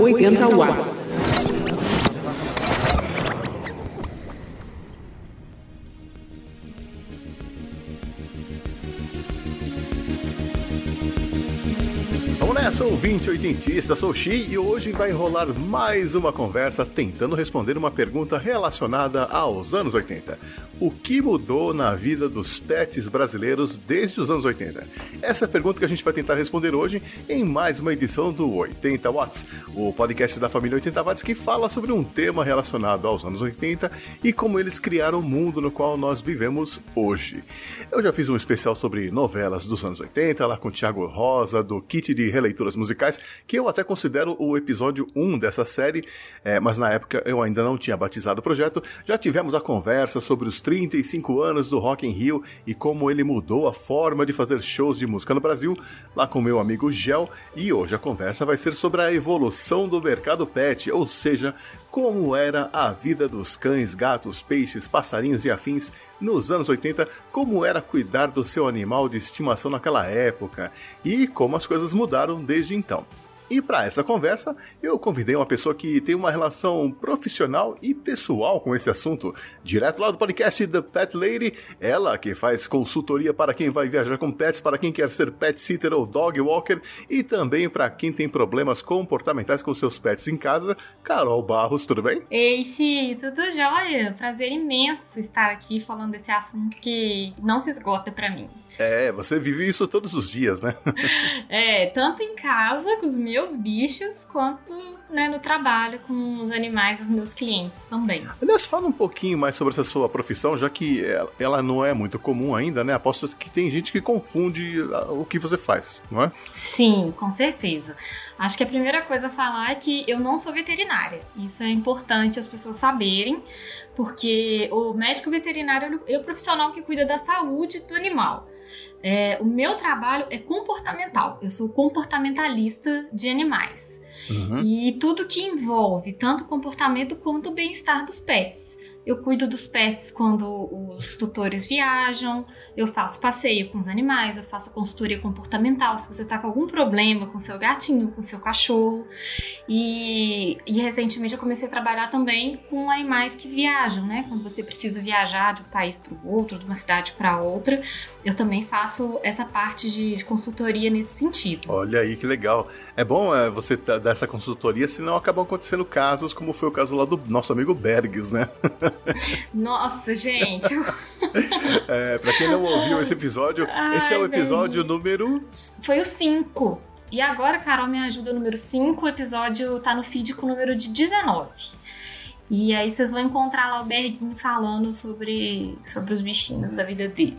Oitenta watts. Ouvinte oitentista, sou Xi e hoje vai rolar mais uma conversa tentando responder uma pergunta relacionada aos anos 80. O que mudou na vida dos pets brasileiros desde os anos 80? Essa é a pergunta que a gente vai tentar responder hoje em mais uma edição do 80 Watts, o podcast da família 80 Watts que fala sobre um tema relacionado aos anos 80 e como eles criaram o mundo no qual nós vivemos hoje. Eu já fiz um especial sobre novelas dos anos 80, lá com o Thiago Rosa, do kit de releituras musicais, que eu até considero o episódio 1 dessa série, é, mas na época eu ainda não tinha batizado o projeto. Já tivemos a conversa sobre os 35 anos do Rock in Rio e como ele mudou a forma de fazer shows de música no Brasil, lá com meu amigo Gel, e hoje a conversa vai ser sobre a evolução do mercado pet, ou seja, como era a vida dos cães, gatos, peixes, passarinhos e afins nos anos 80, como era cuidar do seu animal de estimação naquela época e como as coisas mudaram desde então. E para essa conversa, eu convidei uma pessoa que tem uma relação profissional e pessoal com esse assunto. Direto lá do podcast The Pet Lady, ela que faz consultoria para quem vai viajar com pets, para quem quer ser pet sitter ou dog walker e também para quem tem problemas comportamentais com seus pets em casa. Carol Barros, tudo bem? Ei, Xi, tudo jóia? Prazer imenso estar aqui falando desse assunto que não se esgota para mim. É, você vive isso todos os dias, né? é, tanto em casa com os meus meus bichos, quanto né, no trabalho com os animais dos meus clientes também. Aliás, fala um pouquinho mais sobre essa sua profissão, já que ela não é muito comum ainda, né? Aposto que tem gente que confunde o que você faz, não é? Sim, com certeza. Acho que a primeira coisa a falar é que eu não sou veterinária. Isso é importante as pessoas saberem, porque o médico veterinário é o profissional que cuida da saúde do animal. É, o meu trabalho é comportamental. Eu sou comportamentalista de animais. Uhum. E tudo que envolve tanto o comportamento quanto o bem-estar dos pets. Eu cuido dos pets quando os tutores viajam, eu faço passeio com os animais, eu faço consultoria comportamental se você está com algum problema com seu gatinho, com seu cachorro. E, e, recentemente eu comecei a trabalhar também com animais que viajam, né? Quando você precisa viajar de um país para o outro, de uma cidade para outra, eu também faço essa parte de, de, consultoria nesse sentido. Olha aí que legal. É bom é, você dar essa consultoria, senão acabam acontecendo casos como foi o caso lá do nosso amigo Bergs, né? Nossa, gente. é, pra quem não ouviu esse episódio, Ai, esse é o episódio número. Foi o 5. E agora, Carol, me ajuda, número 5. O episódio tá no feed com o número de 19. E aí vocês vão encontrar lá o Berguinho falando sobre, sobre os bichinhos da vida dele.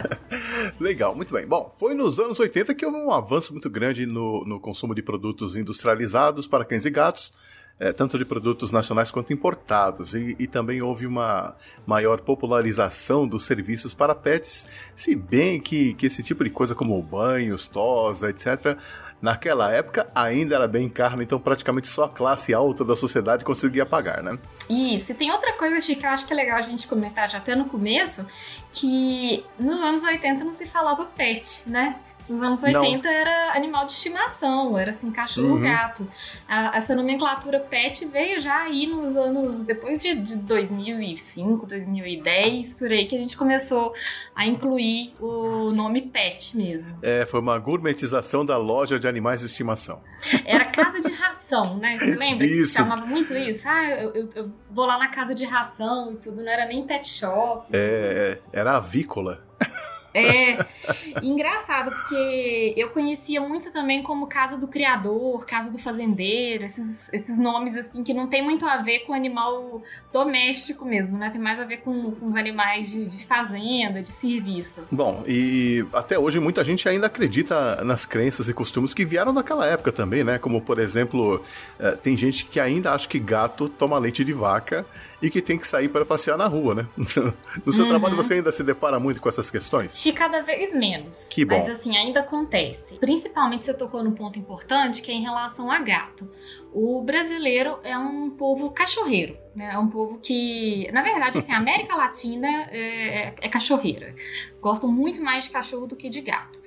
Legal, muito bem. Bom, foi nos anos 80 que houve um avanço muito grande no, no consumo de produtos industrializados para cães e gatos é, tanto de produtos nacionais quanto importados, e, e, também houve uma maior popularização dos serviços para pets, se bem que, que esse tipo de coisa como banhos, tosa, etc., naquela época ainda era bem caro, então praticamente só a classe alta da sociedade conseguia pagar, né? Isso, e tem outra coisa, Chico, que eu acho que é legal a gente comentar já até no começo, que nos anos 80 não se falava pet, né? Nos anos 80 não. era animal de estimação, era assim, cachorro, uhum. gato. A, essa nomenclatura pet veio já aí nos anos, depois de, de 2005, 2010, por aí, que a gente começou a incluir o nome pet mesmo. É, foi uma gourmetização da loja de animais de estimação. Era casa de ração, né? Você lembra isso. chamava muito isso? Ah, eu, eu, eu, vou lá na casa de ração e tudo, não era nem pet shop. É, era avícola. É engraçado, porque eu conhecia muito também como Casa do Criador, Casa do Fazendeiro, esses, esses nomes assim que não tem muito a ver com animal doméstico mesmo, né? Tem mais a ver com, com os animais de, de fazenda, de serviço. Bom, e até hoje muita gente ainda acredita nas crenças e costumes que vieram daquela época também, né? Como, por exemplo, eh, tem gente que ainda acha que gato toma leite de vaca e que tem que sair para passear na rua, né? No seu uhum. trabalho você ainda se depara muito com essas questões? De cada vez menos. Que bom. Mas assim, ainda acontece. Principalmente você tocou num ponto importante que é em relação a gato. O brasileiro é um povo cachorreiro, né? É um povo que, na verdade, assim, a América Latina é, é cachorreira. Gostam muito mais de cachorro do que de gato.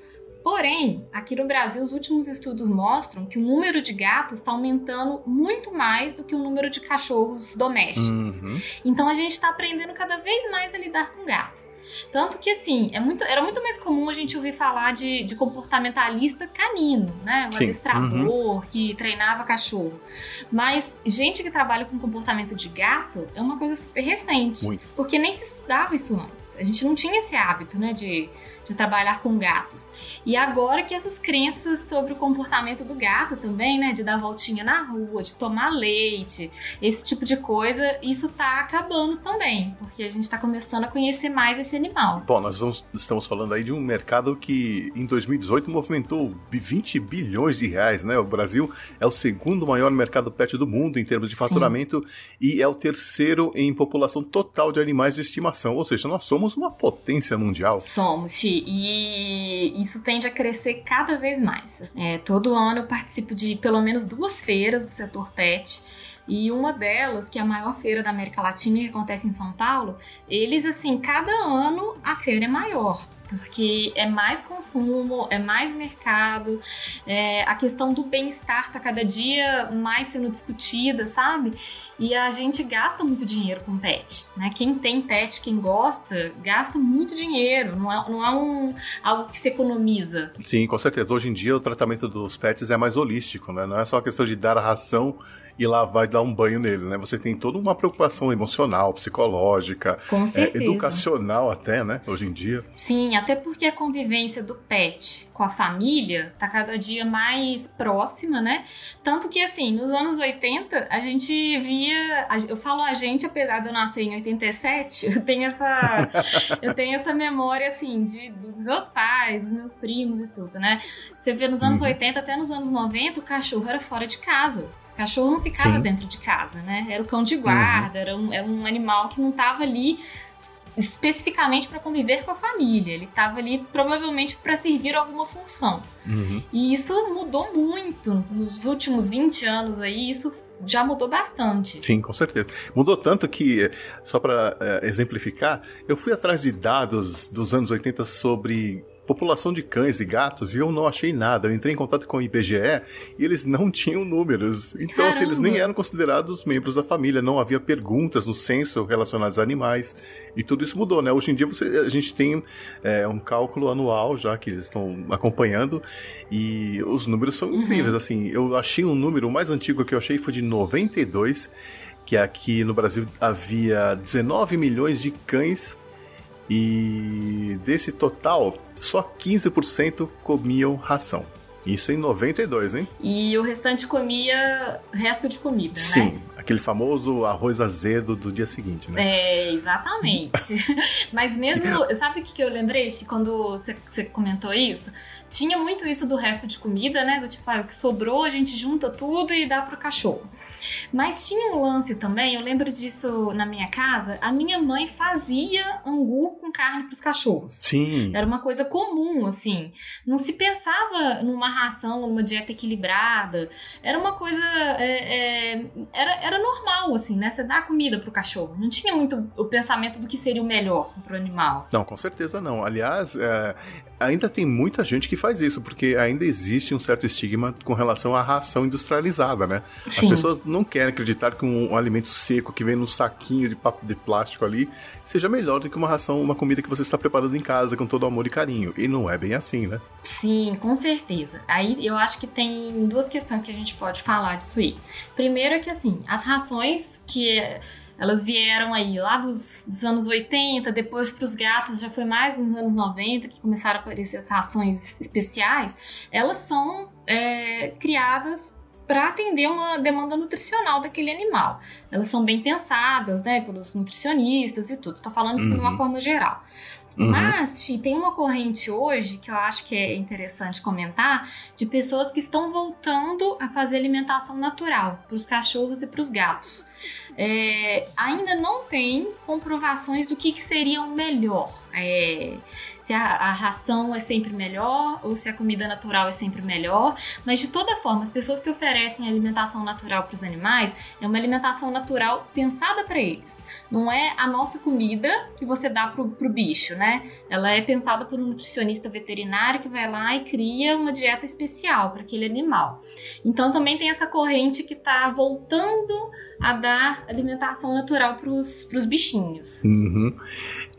Porém, aqui no Brasil, os últimos estudos mostram que o número de gatos está aumentando muito mais do que o número de cachorros domésticos. Uhum. Então, a gente está aprendendo cada vez mais a lidar com gato. Tanto que, assim, é muito, era muito mais comum a gente ouvir falar de, de comportamentalista canino, né? Um Sim. adestrador uhum. que treinava cachorro. Mas gente que trabalha com comportamento de gato é uma coisa super recente. Muito. Porque nem se estudava isso antes. A gente não tinha esse hábito, né? De, de trabalhar com gatos. E agora que essas crenças sobre o comportamento do gato também, né, de dar voltinha na rua, de tomar leite, esse tipo de coisa, isso tá acabando também, porque a gente tá começando a conhecer mais esse animal. Bom, nós vamos, estamos falando aí de um mercado que em 2018 movimentou 20 bilhões de reais, né? O Brasil é o segundo maior mercado pet do mundo em termos de faturamento Sim. e é o terceiro em população total de animais de estimação, ou seja, nós somos uma potência mundial. Somos, Ti, e isso tende a crescer cada vez mais. É, todo ano eu participo de pelo menos duas feiras do setor pet. E uma delas, que é a maior feira da América Latina que acontece em São Paulo, eles assim, cada ano a feira é maior porque é mais consumo, é mais mercado, é, a questão do bem-estar tá cada dia mais sendo discutida, sabe? E a gente gasta muito dinheiro com pet, né? Quem tem pet, quem gosta, gasta muito dinheiro, não é, não é um, algo que se economiza. Sim, com certeza. Hoje em dia o tratamento dos pets é mais holístico, né? Não é só a questão de dar a ração e lá vai dar um banho nele, né? Você tem toda uma preocupação emocional, psicológica, é, educacional até, né? Hoje em dia. Sim, até porque a convivência do pet com a família tá cada dia mais próxima, né? Tanto que, assim, nos anos 80, a gente via. Eu falo a gente, apesar de eu nascer em 87, eu tenho essa. eu tenho essa memória, assim, de, dos meus pais, dos meus primos e tudo, né? Você vê nos anos uhum. 80 até nos anos 90, o cachorro era fora de casa. O cachorro não ficava Sim. dentro de casa, né? Era o cão de guarda, uhum. era, um, era um animal que não estava ali especificamente para conviver com a família. Ele estava ali provavelmente para servir alguma função. Uhum. E isso mudou muito nos últimos 20 anos aí, isso já mudou bastante. Sim, com certeza. Mudou tanto que, só para é, exemplificar, eu fui atrás de dados dos anos 80 sobre população de cães e gatos e eu não achei nada. Eu entrei em contato com o IBGE e eles não tinham números. Então, assim, eles nem eram considerados membros da família, não havia perguntas no censo relacionadas a animais. E tudo isso mudou, né? Hoje em dia você, a gente tem é, um cálculo anual já que eles estão acompanhando e os números são incríveis. Uhum. Assim, eu achei um número, o mais antigo que eu achei foi de 92, que aqui no Brasil havia 19 milhões de cães e desse total, só 15% comiam ração. Isso em 92, hein? E o restante comia resto de comida, Sim, né? Sim, aquele famoso arroz azedo do dia seguinte, né? É, exatamente. Mas mesmo, sabe o que eu lembrei quando você comentou isso? Tinha muito isso do resto de comida, né? Do tipo, ah, o que sobrou a gente junta tudo e dá pro cachorro. Mas tinha um lance também, eu lembro disso na minha casa, a minha mãe fazia angu com carne para os cachorros. Sim. Era uma coisa comum, assim. Não se pensava numa ração, numa dieta equilibrada. Era uma coisa. É, é, era, era normal, assim, né? Você dá comida pro cachorro. Não tinha muito o pensamento do que seria o melhor pro animal. Não, com certeza não. Aliás, é, ainda tem muita gente que faz isso, porque ainda existe um certo estigma com relação à ração industrializada, né? Sim. As pessoas não querem acreditar que um, um, alimento seco que vem no saquinho de, de plástico ali seja melhor do que uma ração, uma comida que você está preparando em casa com todo amor e carinho. E não é bem assim, né? Sim, com certeza. Aí eu acho que tem duas questões que a gente pode falar disso aí. Primeiro é que assim, as rações que elas vieram aí lá dos, dos anos 80, depois para os gatos já foi mais nos anos 90 que começaram a aparecer as rações especiais. Elas são é, criadas para atender uma demanda nutricional daquele animal. Elas são bem pensadas, né, pelos nutricionistas e tudo. Estou falando isso uhum. de uma uhum. forma geral. Uhum. Mas tem uma corrente hoje que eu acho que é interessante comentar de pessoas que estão voltando a fazer alimentação natural para os cachorros e para os gatos. é, ainda não tem comprovações do que, que seria o melhor. É, se a, a, ração é sempre melhor ou se a comida natural é sempre melhor. Mas de toda forma, as pessoas que oferecem alimentação natural para os animais é uma alimentação natural pensada para eles. Não é a nossa comida que você dá pro, pro bicho, né? Ela é pensada por um nutricionista veterinário que vai lá e cria uma dieta especial para aquele animal. Então também tem essa corrente que está voltando a dar alimentação natural para os bichinhos. Uhum.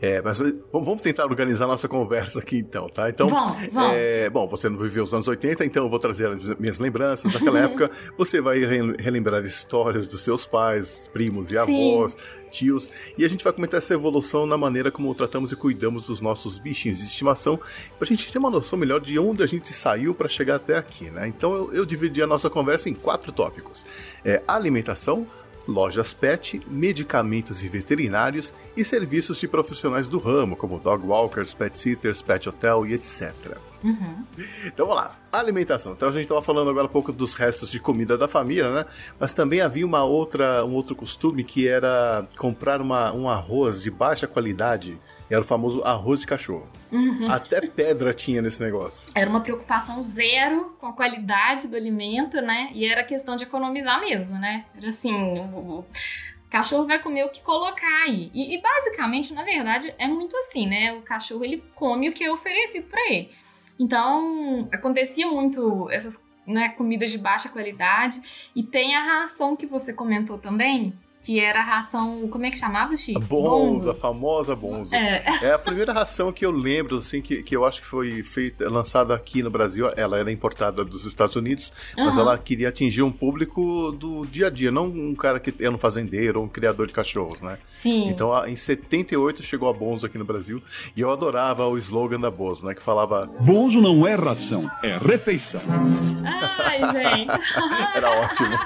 É, mas vamos tentar organizar nossa conversa aqui então, tá? Então, vamos, vamos. É, bom, você não viveu os anos 80, então eu vou trazer as minhas lembranças daquela época. Você vai relembrar histórias dos seus pais, primos e avós, Sim. tios, e a gente vai comentar essa evolução na maneira como tratamos e cuidamos dos nossos bichinhos de estimação, pra gente ter uma noção melhor de onde a gente saiu para chegar até aqui, né? Então eu, eu dividi a nossa conversa em quatro tópicos: é, alimentação, lojas pet, medicamentos e veterinários e serviços de profissionais do ramo, como dog walkers, pet sitters, pet hotel e etc. Uhum. Então vamos lá, alimentação. Então a gente estava falando agora um pouco dos restos de comida da família, né? Mas também havia uma outra, um outro costume que era comprar uma, um arroz de baixa qualidade era o famoso arroz de cachorro. Uhum. Até pedra tinha nesse negócio. Era uma preocupação zero com a qualidade do alimento, né? E era questão de economizar mesmo, né? Era assim, o, cachorro vai comer o que colocar aí. E, e, basicamente, na verdade, é muito assim, né? O cachorro ele come o que é oferecido para ele. Então, acontecia muito essas né, comidas de baixa qualidade. E tem a ração que você comentou também, que era a ração. Como é que chamava, Chico? A Bonzo, a famosa Bonzo. É. é a primeira ração que eu lembro, assim, que, que eu acho que foi feita, lançada aqui no Brasil. Ela era importada dos Estados Unidos, mas uhum. ela queria atingir um público do dia a dia, não um cara que era um fazendeiro ou um criador de cachorros, né? Sim. Então, em 78 chegou a Bonzo aqui no Brasil e eu adorava o slogan da Bonzo, né? Que falava: Bonzo não é ração, é refeição. Ai, gente. era ótimo.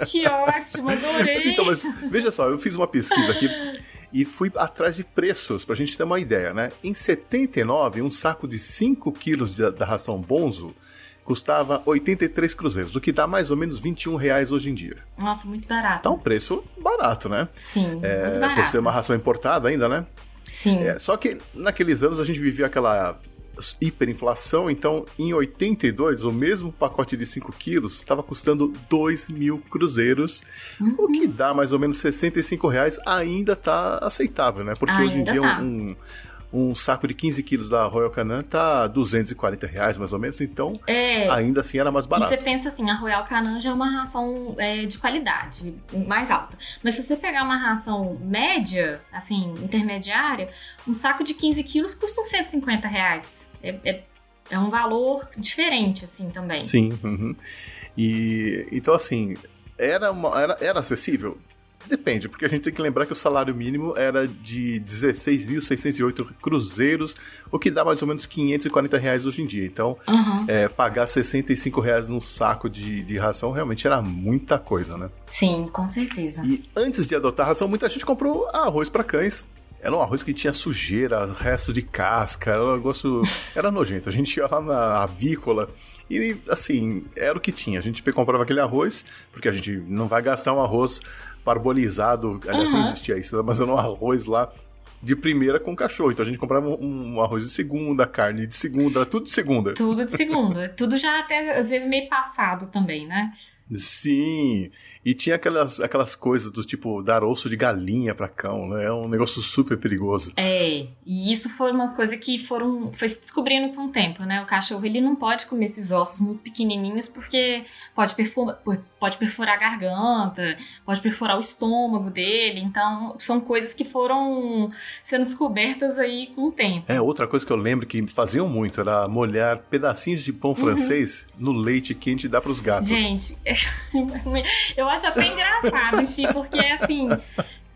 que ótimo, adorei. Então, mas veja só, eu fiz uma pesquisa aqui e fui atrás de preços, pra gente ter uma ideia, né? Em 79, um saco de 5 quilos de, da ração Bonzo custava 83 cruzeiros, o que dá mais ou menos 21 reais hoje em dia. Nossa, muito barato. Tá um preço barato, né? Sim, é, muito barato. Por ser uma ração importada ainda, né? Sim. É, só que naqueles anos a gente vivia aquela hiperinflação, então em 82 o mesmo pacote de 5 quilos estava custando 2 mil cruzeiros, uhum. o que dá mais ou menos 65 reais, ainda tá aceitável, né? Porque ainda hoje em dia tá. um, um saco de 15 quilos da Royal Canin tá 240 reais mais ou menos, então é, ainda assim era mais barato. E você pensa assim, a Royal Canin já é uma ração é, de qualidade, mais alta. Mas se você pegar uma ração média, assim, intermediária, um saco de 15 quilos custa uns 150 reais é, é, é um valor diferente, assim, também. Sim. Uhum. E então, assim, era, uma, era, era acessível? Depende, porque a gente tem que lembrar que o salário mínimo era de 16.608 cruzeiros, o que dá mais ou menos 540 reais hoje em dia. Então, uhum. é, pagar 65 reais num saco de, de ração realmente era muita coisa, né? Sim, com certeza. E antes de adotar a ração, muita gente comprou arroz para cães, era um arroz que tinha sujeira, resto de casca, era um negócio. Era nojento. A gente ia lá na avícola e, assim, era o que tinha. A gente comprava aquele arroz, porque a gente não vai gastar um arroz parbolizado. Aliás, uhum. não existia isso, né? mas era um arroz lá de primeira com cachorro. Então a gente comprava um, um arroz de segunda, carne de segunda, tudo de segunda. Tudo de segunda. tudo já até, às vezes, meio passado também, né? Sim. E tinha aquelas, aquelas coisas do tipo dar osso de galinha para cão, né? É um negócio super perigoso. É, e isso foi uma coisa que foram foi se descobrindo com o tempo, né? O cachorro ele não pode comer esses ossos muito pequenininhos porque pode perfurar, pode perfurar a garganta, pode perfurar o estômago dele. Então, são coisas que foram sendo descobertas aí com o tempo. É, outra coisa que eu lembro que faziam muito era molhar pedacinhos de pão uhum. francês no leite quente e dar para os gatos. Gente, eu acho acho até engraçado, Xi, porque assim.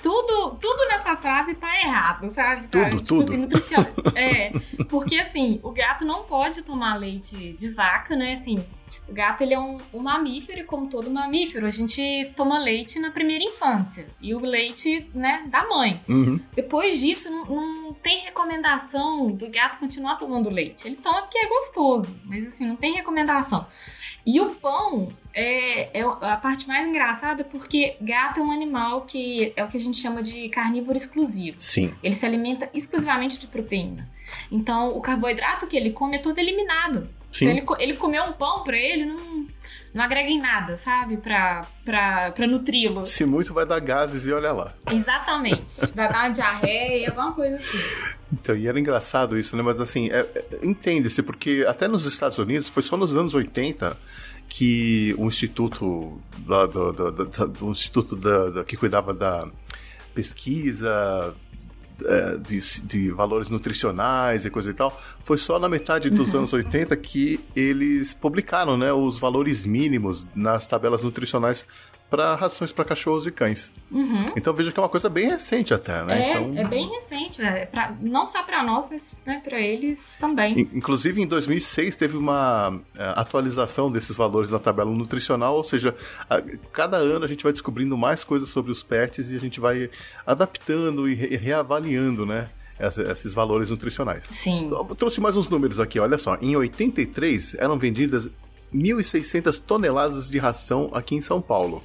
Tudo, tudo nessa frase tá errado, sabe? Tá, tudo, tipo, tudo. Assim, É, porque assim, o gato não pode tomar leite de vaca, né? Assim, o gato ele é um, um, mamífero e como todo mamífero, a gente toma leite na primeira infância. E o leite, né, da mãe. Uhum. Depois disso, não, não, tem recomendação do gato continuar tomando leite. Ele toma porque é gostoso, mas assim, não tem recomendação. E o pão é, é a parte mais engraçada porque gato é um animal que é o que a gente chama de carnívoro exclusivo. Sim. Ele se alimenta exclusivamente de proteína. Então, o carboidrato que ele come é todo eliminado. Sim. Então, ele, ele comer um pão pra ele não, não agrega em nada, sabe? Pra, pra, pra nutri-lo. Se muito vai dar gases e olha lá. Exatamente. Vai dar uma diarreia, alguma coisa assim. Então, e era engraçado isso, né? Mas assim, é, é, entende-se, porque até nos Estados Unidos, foi só nos anos 80 que o instituto da, do, do, instituto da, da, que cuidava da pesquisa é, de, de, valores nutricionais e coisa e tal, foi só na metade dos uhum. anos 80 que eles publicaram né, os valores mínimos nas tabelas nutricionais para rações para cachorros e cães. Uhum. Então veja que é uma coisa bem recente até, né? É, então... é bem recente, é pra, não só para nós, mas né, para eles também. Inclusive em 2006 teve uma é, atualização desses valores na tabela nutricional, ou seja, a, cada ano a gente vai descobrindo mais coisas sobre os pets e a gente vai adaptando e re reavaliando, né? esses valores nutricionais. Sim. Eu trouxe mais uns números aqui, olha só. Em 83 eram vendidas 1.600 toneladas de ração aqui em São Paulo.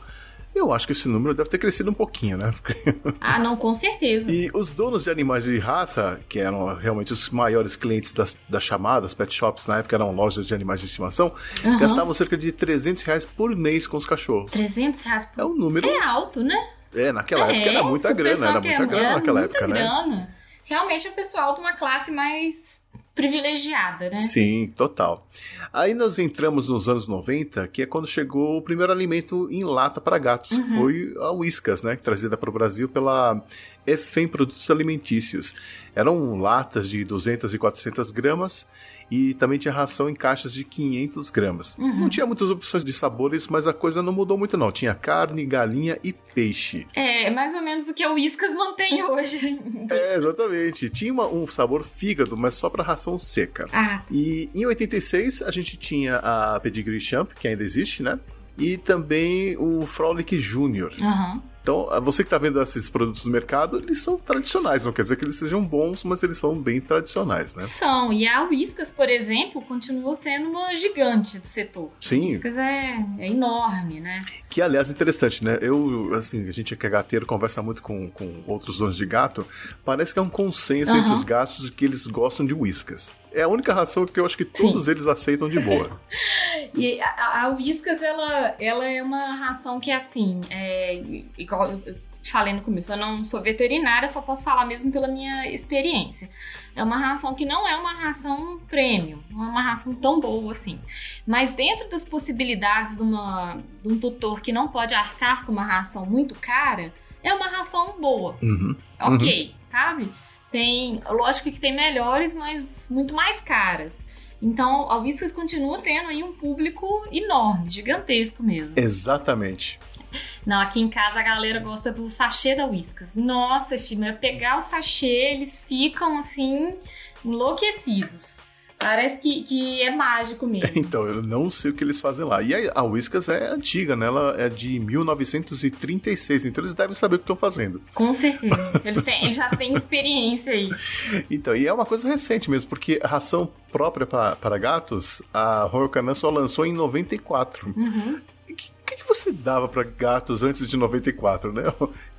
Eu acho que esse número deve ter crescido um pouquinho, né? Ah, não, com certeza. E os donos de animais de raça, que eram realmente os maiores clientes das, das chamadas pet shops, na época eram lojas de animais de estimação, uhum. gastavam cerca de 300 reais por mês com os cachorros. 300 reais por É um número... É alto, né? É, naquela é, época era muita grana, era muita grana naquela época, grana. né? grana. Realmente é o pessoal de uma classe mais privilegiada, né? Sim, total. Aí nós entramos nos anos 90, que é quando chegou o primeiro alimento em lata para gatos, uhum. que foi a Whiskas, né, trazida para o Brasil pela EFEM Produtos Alimentícios. Eram latas de 200 e 400 gramas e também tinha ração em caixas de 500 gramas. Uhum. Não tinha muitas opções de sabores, mas a coisa não mudou muito não. Tinha carne, galinha e peixe. É, mais ou menos o que a Whiskas mantém hoje. é, exatamente. Tinha uma, um sabor fígado, mas só para ração seca. Ah. E em 86 a gente tinha a Pedigree Champ, que ainda existe, né? E também o Frolic Junior. Uhum. Então, você que está vendo esses produtos no mercado, eles são tradicionais, não quer dizer que eles sejam bons, mas eles são bem tradicionais, né? São, e a Whiskas, por exemplo, continua sendo uma gigante do setor. Sim. A Whiskas é, é enorme, né? Que, aliás, é interessante, né? Eu, assim, a gente que é gateiro, conversa muito com, com outros donos de gato, parece que é um consenso uhum. entre os gatos de que eles gostam de Whiskas. É a única ração que eu acho que todos Sim. eles aceitam de boa. e a, a Whiskas, ela, ela é uma ração que, assim, é, igual eu falei no começo, eu não sou veterinária, só posso falar mesmo pela minha experiência. É uma ração que não é uma ração premium, não é uma ração tão boa assim. Mas dentro das possibilidades de, uma, de um tutor que não pode arcar com uma ração muito cara, é uma ração boa. Uhum. Ok, uhum. sabe? Tem, lógico que tem melhores, mas muito mais caras. Então, a Whiskas continua tendo aí um público enorme, gigantesco mesmo. Exatamente. Não, aqui em casa a galera gosta do sachê da Whiskas. Nossa, Chima, pegar o sachê, eles ficam assim enlouquecidos. Parece que, que é mágico mesmo. Então, eu não sei o que eles fazem lá. E a, a Whiskas é antiga, né? Ela é de 1936, então eles devem saber o que estão fazendo. Com certeza. Eles, têm, eles já têm experiência aí. Então, e é uma coisa recente mesmo, porque a ração própria para gatos, a Royal Canin só lançou em 94. Uhum que, que você dava para gatos antes de 94, né?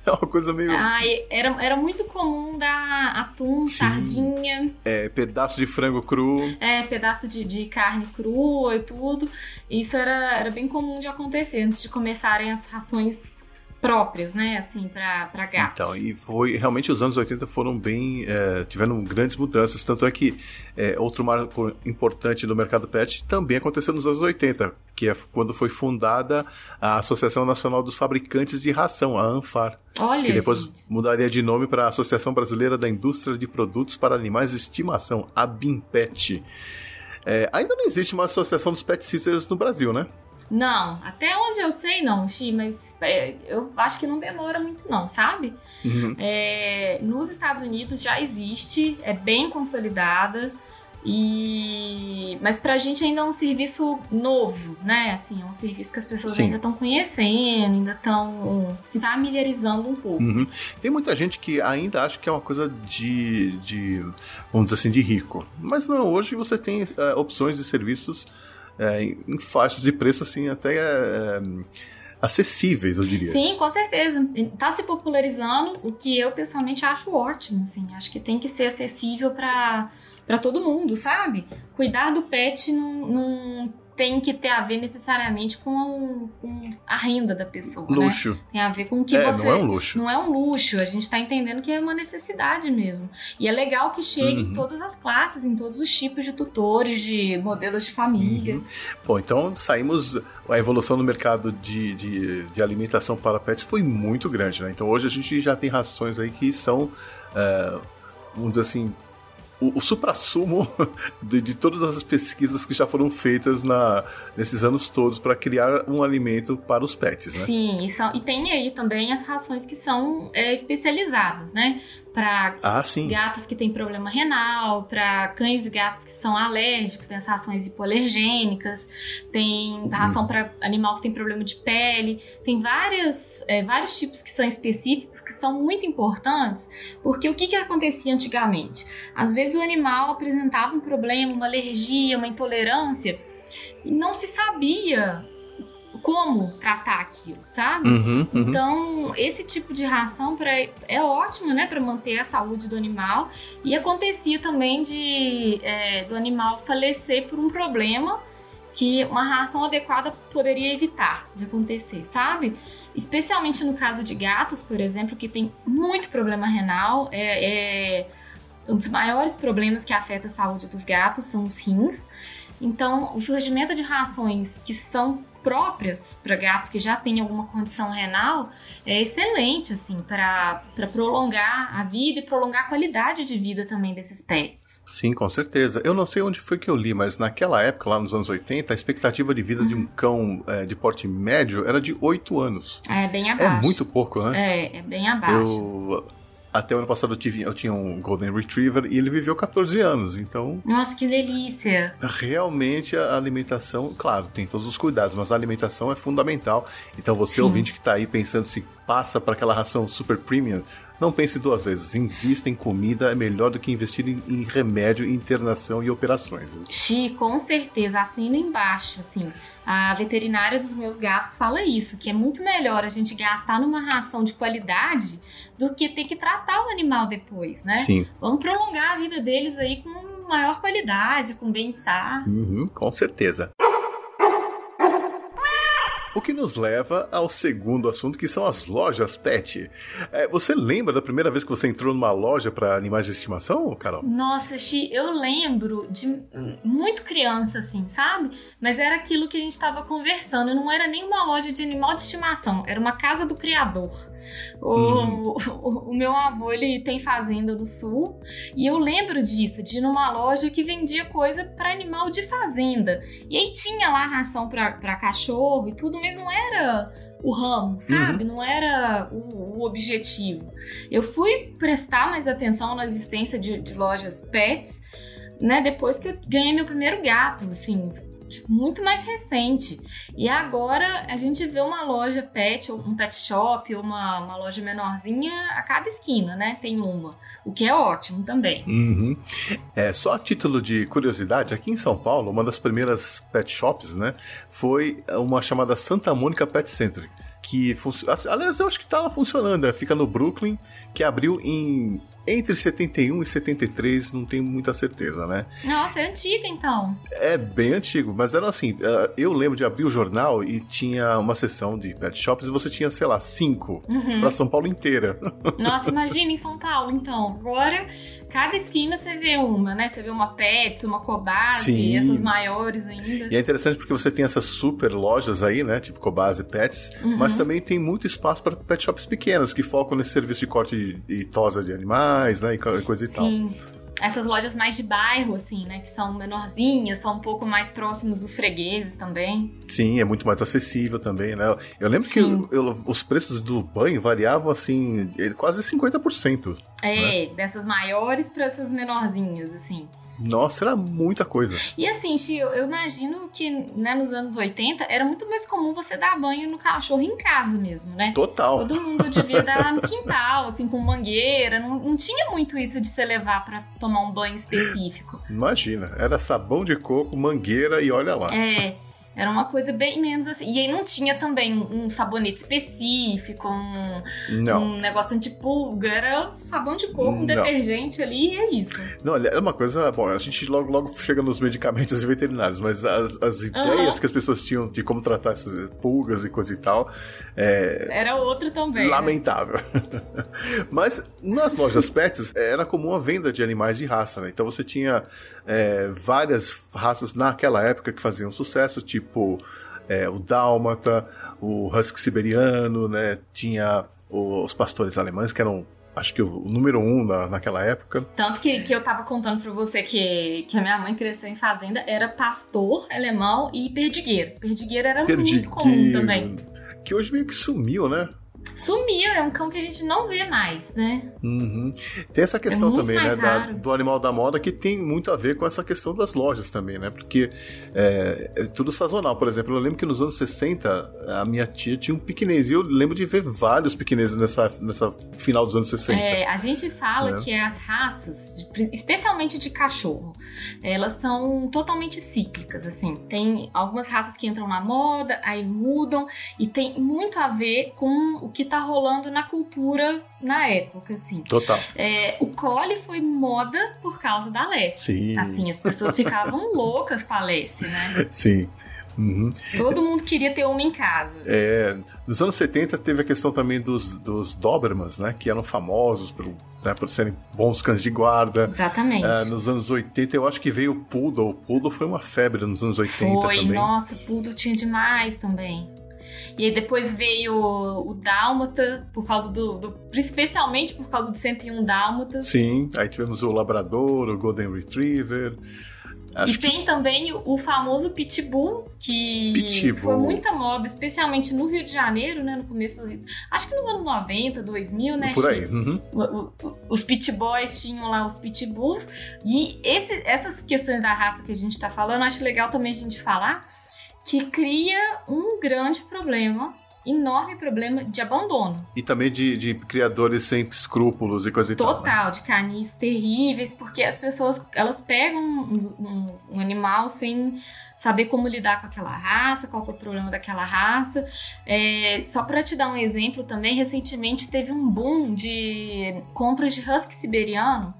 É uma coisa meio. Ah, era, era muito comum dar atum, Sim. sardinha. É, pedaço de frango cru. É, pedaço de, de carne crua e tudo. Isso era, era bem comum de acontecer antes de começarem as rações próprias, né, assim, para gatos. Então, e foi, realmente os anos 80 foram bem, é, tiveram grandes mudanças, tanto é que é, outro marco importante do mercado pet também aconteceu nos anos 80, que é quando foi fundada a Associação Nacional dos Fabricantes de Ração, a ANFAR. Olha, que depois gente. mudaria de nome para a Associação Brasileira da Indústria de Produtos para Animais de Estimação, a BIMPET. É, ainda não existe uma associação dos pet sitters no Brasil, né? Não, até onde eu sei não, Xi, mas é, eu acho que não demora muito não, sabe? Uhum. É, nos Estados Unidos já existe, é bem consolidada, e mas pra gente ainda é um serviço novo, né? Assim, é um serviço que as pessoas Sim. ainda estão conhecendo, ainda estão se familiarizando um pouco. Uhum. Tem muita gente que ainda acha que é uma coisa de, de vamos dizer assim, de rico. Mas não, hoje você tem uh, opções de serviços é, em faixas de preço assim até é, acessíveis, eu diria. Sim, com certeza. Está se popularizando, o que eu pessoalmente acho ótimo. Assim. Acho que tem que ser acessível para todo mundo, sabe? Cuidar do pet não, não tem que ter a ver necessariamente com, com a renda da pessoa. Né? Luxo. Né? Tem a ver com o que é, você. Não é um luxo. Não é um luxo. A gente está entendendo que é uma necessidade mesmo. E é legal que chegue uhum. em todas as classes, em todos os tipos de tutores, de modelos de família. Uhum. Bom, então saímos. A evolução no mercado de, de, de, alimentação para pets foi muito grande, né? Então hoje a gente já tem rações aí que são. Uh, vamos dizer assim, o, o supra-sumo de, de, todas as pesquisas que já foram feitas na, nesses anos todos para criar um alimento para os pets, né? Sim, e, são, e tem aí também as rações que são é, especializadas, né? Para ah, gatos que têm problema renal, para cães e gatos que são alérgicos, tem as rações hipoalergênicas, tem ração uhum. para animal que tem problema de pele, tem várias, é, vários tipos que são específicos que são muito importantes, porque o que, que acontecia antigamente? Às vezes vezes o animal apresentava um problema, uma alergia, uma intolerância, e não se sabia como tratar aquilo, sabe? Uhum, uhum. Então, esse tipo de ração pra, é ótimo, né, para manter a saúde do animal. E acontecia também de é, do animal falecer por um problema que uma ração adequada poderia evitar de acontecer, sabe? Especialmente no caso de gatos, por exemplo, que tem muito problema renal, é, é um dos maiores problemas que afeta a saúde dos gatos são os rins. Então, o surgimento de rações que são próprias para gatos que já têm alguma condição renal é excelente, assim, para prolongar a vida e prolongar a qualidade de vida também desses pets. Sim, com certeza. Eu não sei onde foi que eu li, mas naquela época, lá nos anos 80, a expectativa de vida uhum. de um cão é, de porte médio era de 8 anos. É bem abaixo. É muito pouco, né? É, é bem abaixo. Eu até o ano passado eu, tive, eu tinha um Golden Retriever e ele viveu 14 anos, então. Nossa, que delícia! Realmente a alimentação, claro, tem todos os cuidados, mas a alimentação é fundamental. Então você, Sim. ouvinte que está aí pensando se passa para aquela ração super premium, não pense duas vezes. Invista em comida é melhor do que investir em, em remédio, internação e operações. Xi, com certeza. Assina embaixo, assim. A veterinária dos meus gatos fala isso, que é muito melhor a gente gastar numa ração de qualidade do que ter que tratar o animal depois, né? Sim. Vamos prolongar a vida deles aí com maior qualidade, com bem-estar. Uhum, com certeza. O que nos leva ao segundo assunto, que são as lojas pet. É, você lembra da primeira vez que você entrou numa loja para animais de estimação, Carol? Nossa, Xi, eu lembro de muito criança, assim, sabe? Mas era aquilo que a gente estava conversando. Não era nem uma loja de animal de estimação, era uma casa do criador. O, hum. o, o, meu avô ele tem fazenda no sul e eu lembro disso, de ir numa loja que vendia coisa para animal de fazenda. E aí tinha lá ração para cachorro e tudo, mas não era o ramo, sabe? Uhum. Não era o, o, objetivo. Eu fui prestar mais atenção na existência de, de lojas pets, né? Depois que eu ganhei meu primeiro gato, assim, muito mais recente. E agora a gente vê uma loja pet, um pet shop, uma, uma loja menorzinha a cada esquina, né? Tem uma. O que é ótimo também. Uhum. É, só a título de curiosidade, aqui em São Paulo, uma das primeiras pet shops, né? Foi uma chamada Santa Mônica Pet Center que funciona. Aliás, eu acho que tá funcionando, né? Fica no Brooklyn, que abriu em entre 71 e 73, não tenho muita certeza, né? Nossa, é antiga então. É bem antigo, mas era assim, eh, eu lembro de abrir o jornal e tinha uma seção de pet shops e você tinha, sei lá, cinco uhum. pra São Paulo inteira. Nossa, imagina em São Paulo, então. Agora, cada esquina você vê uma, né? Você vê uma Pets, uma Cobase, essas maiores ainda. E é interessante porque você tem essas super lojas aí, né? Tipo Cobase Pets, uhum. mas também tem muito espaço para pet shops pequenas que focam nesse serviço de corte e tosa de animais mais, né? E coisa e Sim. tal. Sim. Essas lojas mais de bairro, assim, né? Que são menorzinhas, são um pouco mais próximos dos fregueses também. Sim, é muito mais acessível também, né? Eu lembro Sim. que eu, os preços do banho variavam, assim, quase 50%. É, né? dessas maiores para essas menorzinhas, assim. Nossa, era muita coisa. E assim, eu, eu imagino que né, nos anos 80 era muito mais comum você dar banho no cachorro em casa mesmo, né? Total. Todo mundo devia dar no quintal, assim, com mangueira. Não, não tinha muito isso de você levar para tomar um banho específico. Imagina, era sabão de coco, mangueira e olha lá. É. Era uma coisa bem menos assim. E aí não tinha também um sabonete específico, um, um negócio antipulga. Era sabão de coco, um detergente ali e é isso. Não, é uma coisa. Bom, a gente logo, logo chega nos medicamentos veterinários, mas as, as ideias uhum. que as pessoas tinham de como tratar essas pulgas e coisa e tal. É, era outra também. Né? Lamentável. Né? mas nas lojas pets era comum a venda de animais de raça, né? Então você tinha é, várias raças naquela época que faziam sucesso, tipo é, o dálmata, o husky siberiano, né? Tinha os pastores alemães que eram acho que o número um na, naquela época. Tanto que, que eu tava contando pra você que, que a minha mãe cresceu em fazenda, era pastor alemão e perdigueiro. Perdigueiro era perdigueiro, muito comum também. Que hoje meio que sumiu, né? Sumiu, é um cão que a gente não vê mais, né? Uhum. Tem essa questão é também, né, da, do animal da moda que tem muito a ver com essa questão das lojas também, né? Porque é, é, tudo sazonal. Por exemplo, eu lembro que nos anos 60 a minha tia tinha um piquenês e eu lembro de ver vários piqueneses nessa, nessa final dos anos 60. É, a gente fala né? que as raças, especialmente de cachorro, elas são totalmente cíclicas, assim. Tem algumas raças que entram na moda, aí mudam e tem muito a ver com o que tá rolando na cultura na época, assim. Total. É, o Collie foi moda por causa da Lessie. Sim. Assim, as pessoas ficavam loucas com a Lessie, né? Sim. Uhum. Todo mundo queria ter uma em casa. É, nos anos 70 teve a questão também dos, dos Dobermans, né? Que eram famosos por, né, por serem bons cães de guarda. Exatamente. É, nos anos 80 eu acho que veio o Poodle. O Poodle foi uma febre nos anos 80 foi, também. nossa, o Poodle tinha demais também. E aí depois veio o, Dálmata, por causa do, do, Especialmente por causa do 101 Dálmatas. Sim, aí tivemos o Labrador, o Golden Retriever. Acho e tem que... também o famoso Pitbull, que Pitbull. foi muita moda, especialmente no Rio de Janeiro, né? No começo do... Acho que nos anos 90, 2000, né? Por aí. Uhum. Os Pitboys tinham lá os Pitbulls. E esse, essas questões da raça que a gente tá falando, acho legal também a gente falar que cria um grande problema enorme problema de abandono. E também de, de criadores sem escrúpulos e coisa e Total, tal. Né? de canis terríveis, porque as pessoas elas pegam um, um, um, animal sem saber como lidar com aquela raça, qual é o problema daquela raça. É, só para te dar um exemplo também, recentemente teve um boom de compras de husky siberiano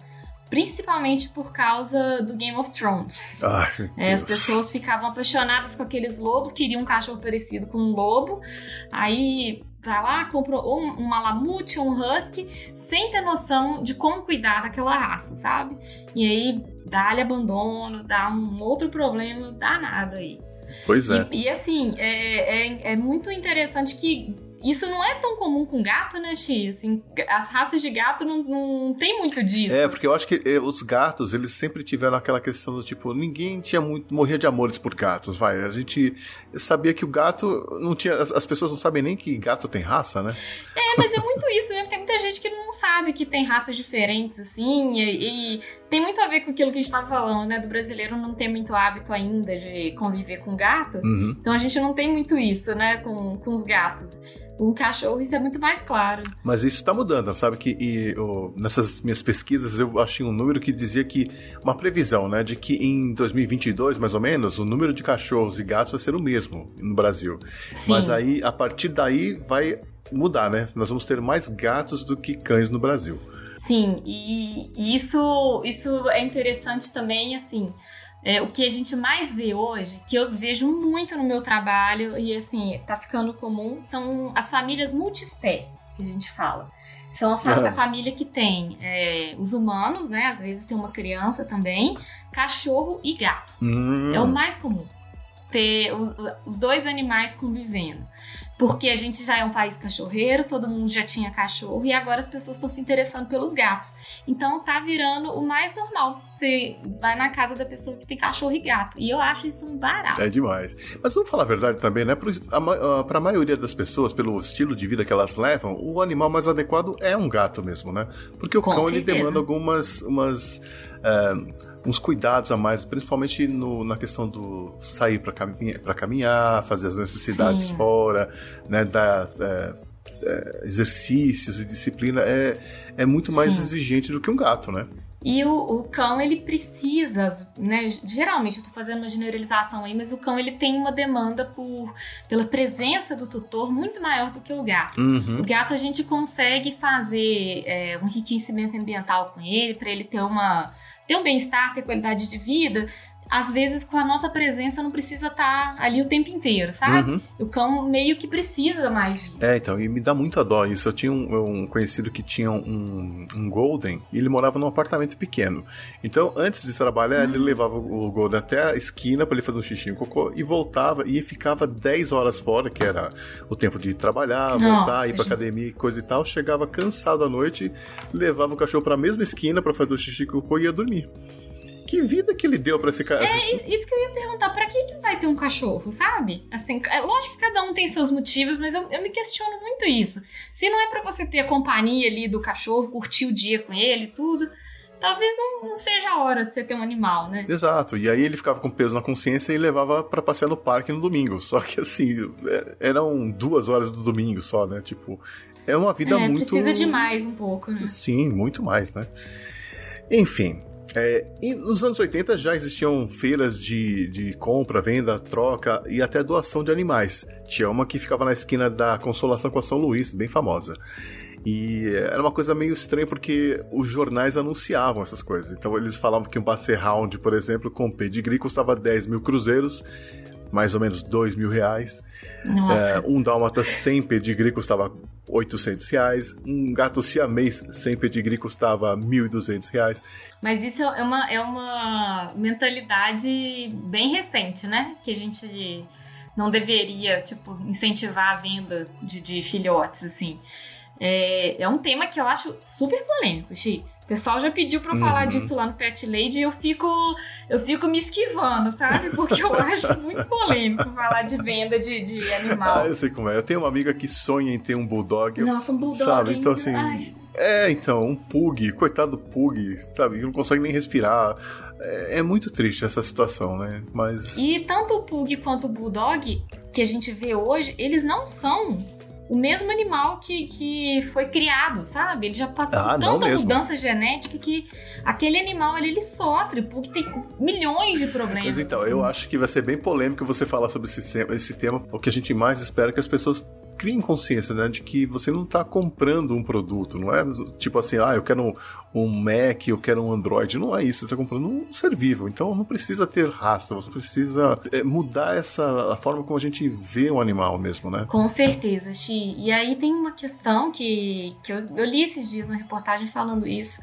principalmente por causa do Game of Thrones. Ai, é, as pessoas ficavam apaixonadas com aqueles lobos, queriam um cachorro parecido com um lobo, aí vai lá, comprou um, um malamute, um husky, sem ter noção de como cuidar daquela raça, sabe? E aí dá-lhe abandono, dá um outro problema danado aí. Pois é. E, e assim, é, é, é muito interessante que isso não é tão comum com gato, né, Xi? Assim, as raças de gato não, não tem muito disso. É, porque eu acho que eh, os gatos, eles sempre tiveram aquela questão do tipo, ninguém tinha muito, morria de amores por gatos, vai. A gente sabia que o gato não tinha, as, as pessoas não sabem nem que gato tem raça, né? É, mas é muito isso, né? Tem muita gente que não sabe que tem raças diferentes, assim, e, e tem muito a ver com aquilo que a gente estava falando, né? Do brasileiro não ter muito hábito ainda de conviver com gato. Uhum. Então a gente não tem muito isso, né, com, com os gatos um cachorro isso é muito mais claro. Mas isso está mudando, sabe que e, nessas minhas pesquisas eu achei um número que dizia que uma previsão, né, de que em 2022 mais ou menos o número de cachorros e gatos vai ser o mesmo no Brasil. Sim. Mas aí a partir daí vai mudar, né? Nós vamos ter mais gatos do que cães no Brasil. Sim, e, e isso isso é interessante também, assim. É, o que a gente mais vê hoje, que eu vejo muito no meu trabalho e assim, tá ficando comum, são as famílias multiespécies que a gente fala. São a, fa a família que tem é, os humanos, né? Às vezes tem uma criança também, cachorro e gato. Hum. É o mais comum. Ter os, os dois animais convivendo porque a gente já é um país cachorreiro, todo mundo já tinha cachorro e agora as pessoas estão se interessando pelos gatos. Então tá virando o mais normal. Você vai na casa da pessoa que tem cachorro e gato. E eu acho isso um barato. É demais. Mas vamos falar a verdade também, né? Para a maioria das pessoas, pelo estilo de vida que elas levam, o animal mais adequado é um gato mesmo, né? Porque o Com cão certeza. ele demanda algumas umas é, uns cuidados a mais, principalmente no, na questão do sair para caminhar, caminhar, fazer as necessidades Sim. fora, né, dar é, é, exercícios e disciplina, é, é muito mais Sim. exigente do que um gato, né? E o, o, cão, ele precisa, né? Geralmente, eu tô fazendo uma generalização aí, mas o cão, ele tem uma demanda por, pela presença do tutor muito maior do que o gato. Uhum. O gato, a gente consegue fazer é, um enriquecimento ambiental com ele, para ele ter uma ter um bem-estar, ter qualidade de vida, às vezes com a nossa presença não precisa estar tá ali o tempo inteiro, sabe? Uhum. O cão meio que precisa mais disso. É, então, e me dá muita dó isso. Eu tinha um, um conhecido que tinha um, um, Golden e ele morava num apartamento pequeno. Então, antes de trabalhar, uhum. ele levava o Golden até a esquina para ele fazer um xixi e um cocô e voltava e ficava 10 horas fora, que era o tempo de trabalhar, voltar, Nossa, ir pra gente. academia e coisa e tal. Chegava cansado à noite, levava o cachorro para a mesma esquina para fazer o xixi e cocô e ia dormir. Que vida que ele deu para esse cara? É, isso que eu ia perguntar. Pra que, que vai ter um cachorro, sabe? Assim, é, lógico que cada um tem seus motivos, mas eu, eu me questiono muito isso. Se não é para você ter a companhia ali do cachorro, curtir o dia com ele e tudo, talvez não, seja a hora de você ter um animal, né? Exato. E aí ele ficava com peso na consciência e levava para passear no parque no domingo. Só que assim, é, eram duas horas do domingo só, né? Tipo, é uma vida é, muito. Precisa de mais um pouco, né? Sim, muito mais, né? Enfim, é, nos anos 80 já existiam feiras de, de compra, venda, troca e até doação de animais. Tinha uma que ficava na esquina da Consolação com a São Luís, bem famosa. E era uma coisa meio estranha porque os jornais anunciavam essas coisas. Então eles falavam que um Basset Hound, por exemplo, com pedigree custava 10 mil cruzeiros mais ou menos dois mil reais. É, um dálmata sem pedigree custava 800 reais. Um gato siamês sem pedigree custava 1.200 reais. Mas isso é uma, é uma mentalidade bem recente, né? Que a gente não deveria, tipo, incentivar a venda de, de filhotes, assim. É, é um tema que eu acho super polêmico, Xi pessoal já pediu pra eu uhum. falar disso lá no Pet Lady e eu fico, eu fico me esquivando, sabe? Porque eu acho muito polêmico falar de venda de, de animal. Ah, eu sei como é. Eu tenho uma amiga que sonha em ter um bulldog. Nossa, um bulldog. Sabe? Então, assim. Ai. É, então, um pug, coitado do pug, sabe? Não consegue nem respirar. É, é, muito triste essa situação, né? Mas. E tanto o pug quanto o bulldog que a gente vê hoje, eles não são o mesmo animal que, que foi criado, sabe? Ele já passou ah, por tanta mudança genética que aquele animal ali, ele sofre, porque tem milhões de problemas. Mas então, assim. eu acho que vai ser bem polêmico você falar sobre esse, esse tema. O que a gente mais espera é que as pessoas criem consciência, né, de que você não está comprando um produto, não é tipo assim, ah, eu quero um, um Mac, eu quero um Android, não é isso, você está comprando um ser vivo, então não precisa ter raça, você precisa é, mudar essa a forma como a gente vê o animal mesmo, né? Com certeza, Xi. E aí tem uma questão que, que eu, eu li esses dias uma reportagem falando isso,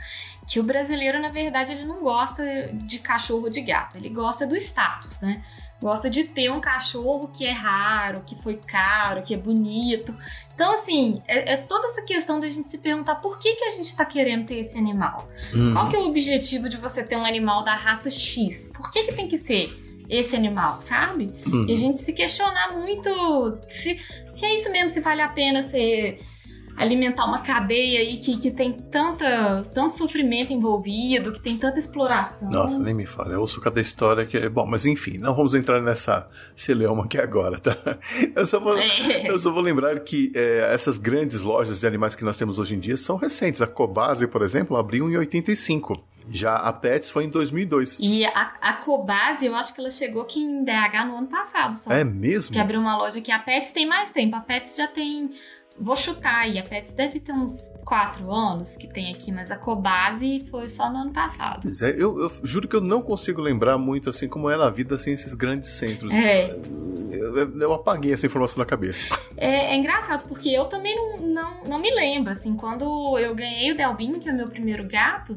que o brasileiro, na verdade, ele não gosta de cachorro de gato, ele gosta do status, né? Gosta de ter um cachorro que é raro, que foi caro, que é bonito. Então, assim, é, é toda essa questão da gente se perguntar por que, que a gente está querendo ter esse animal. Uhum. Qual que é o objetivo de você ter um animal da raça X? Por que, que tem que ser esse animal, sabe? Uhum. E a gente se questionar muito se, se é isso mesmo, se vale a pena ser alimentar uma cadeia aí que, que tem tanta, tanto sofrimento envolvido, que tem tanta exploração. Nossa, nem me fala. Eu ouço cada história que é. Bom, mas enfim, não vamos entrar nessa celeuma aqui agora, tá? Eu só vou, é. eu só vou lembrar que é, essas grandes lojas de animais que nós temos hoje em dia são recentes. A Cobase, por exemplo, abriu em 85. Já a Pets foi em 2002. E a, a Cobase, eu acho que ela chegou aqui em BH no ano passado. Só. É mesmo? Que abriu uma loja aqui. A Pets tem mais tempo. A Pets já tem Vou chutar aí, a Pets deve ter uns 4 anos que tem aqui, mas a Cobase foi só no ano passado. É, eu, eu, juro que eu não consigo lembrar muito assim como era a vida sem esses grandes centros. É. Eu, eu apaguei essa informação na cabeça. É, é, engraçado, porque eu também não, não, não me lembro, assim, quando eu ganhei o Delvin, que é o meu primeiro gato,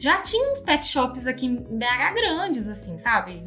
já tinha uns pet shops aqui em BH grandes, assim, sabe?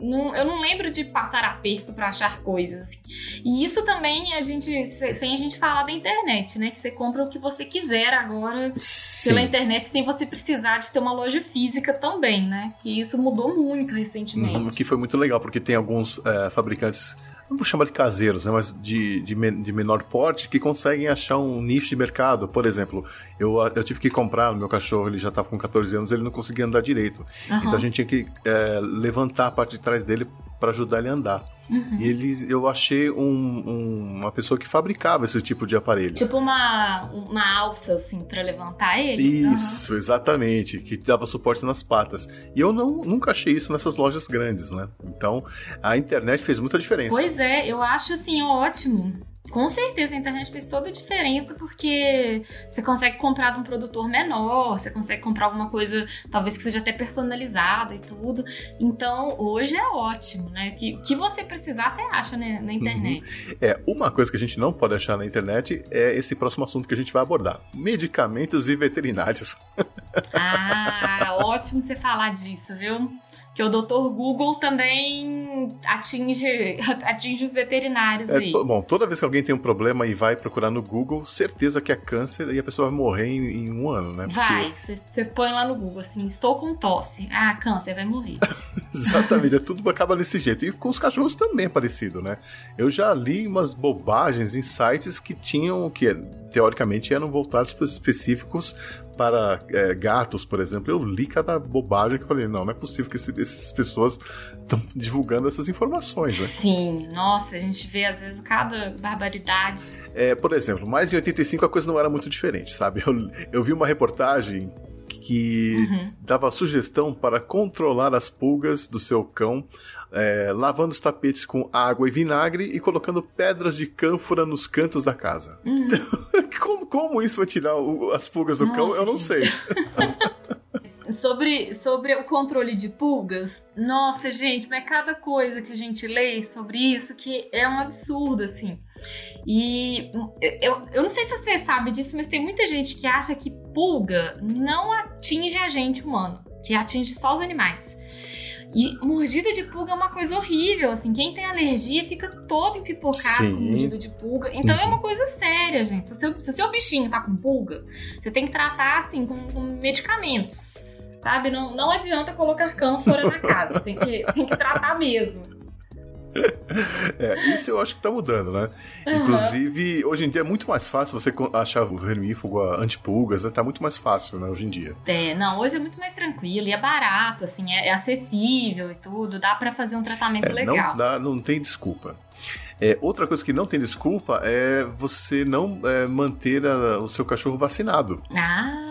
Não, eu não lembro de passar aperto para achar coisas. Assim. E isso também a gente, sem a gente falar da internet, né? Que você compra o que você quiser agora Sim. pela internet sem você precisar de ter uma loja física também, né? Que isso mudou muito recentemente. Uhum, que foi muito legal, porque tem alguns é, fabricantes não vou chamar de caseiros, né, mas de, de, de, menor porte, que conseguem achar um nicho de mercado. Por exemplo, eu, eu tive que comprar o meu cachorro, ele já estava com 14 anos, ele não conseguia andar direito. Uhum. Então a gente tinha que é, levantar a parte de trás dele para ajudar ele a andar. Uhum. E eles, eu achei um, um, uma pessoa que fabricava esse tipo de aparelho. Tipo uma, uma alça, assim, para levantar ele? Isso, uhum. exatamente. Que dava suporte nas patas. E eu não, nunca achei isso nessas lojas grandes, né? Então, a internet fez muita diferença. Pois é, eu acho, assim, ótimo. Com certeza a internet fez toda a diferença porque você consegue comprar de um produtor menor, você consegue comprar alguma coisa talvez que seja até personalizada e tudo. Então hoje é ótimo, né? Que que você precisar você acha né, na internet. Uhum. É uma coisa que a gente não pode achar na internet é esse próximo assunto que a gente vai abordar: medicamentos e veterinários. Ah, ótimo você falar disso, viu? Que o Dr. Google também atinge, atinge os veterinários é, aí. Bom, toda vez que alguém tem um problema e vai procurar no Google, certeza que é câncer e a pessoa vai morrer em, em um ano, né? Porque... Vai, você põe lá no Google assim, estou com tosse. Ah, câncer, vai morrer. Exatamente, é tudo acaba desse jeito. E com os cachorros também é parecido, né? Eu já li umas bobagens em sites que tinham, que teoricamente eram voltados específicos para é, gatos, por exemplo, eu li cada bobagem que eu falei, não, não é possível que esse, essas pessoas estão divulgando essas informações, né? Sim, nossa, a gente vê às vezes cada barbaridade. É, por exemplo, mais em 85 a coisa não era muito diferente, sabe? Eu, eu vi uma reportagem que uhum. dava sugestão para controlar as pulgas do seu cão é, lavando os tapetes com água e vinagre e colocando pedras de cânfora nos cantos da casa. Uhum. como, como, isso vai tirar o, as pulgas do Nossa, cão, eu não sei. sobre, sobre o controle de pulgas, nossa, gente, mas cada coisa que a gente lê sobre isso que é um absurdo, assim. E eu, eu não sei se você sabe disso, mas tem muita gente que acha que pulga não atinge a gente humano, que atinge só os animais. E mordida de pulga é uma coisa horrível, assim. Quem tem alergia fica todo empipocado Sim. com mordida de pulga. Então é uma coisa séria, gente. Se o, seu, se o seu bichinho tá com pulga, você tem que tratar, assim, com, com medicamentos. Sabe? Não, não adianta colocar cânfora na casa. Tem que, tem que tratar mesmo. É, isso eu acho que tá mudando, né? Uhum. Inclusive, hoje em dia é muito mais fácil você achar o vermífugo antipulgas, né? Tá muito mais fácil, né, hoje em dia. É, não, hoje é muito mais tranquilo e é barato, assim, é, é acessível e tudo, dá para fazer um tratamento é, legal. Não, dá, não tem desculpa. É, outra coisa que não tem desculpa é você não é, manter a, o seu cachorro vacinado. Ah,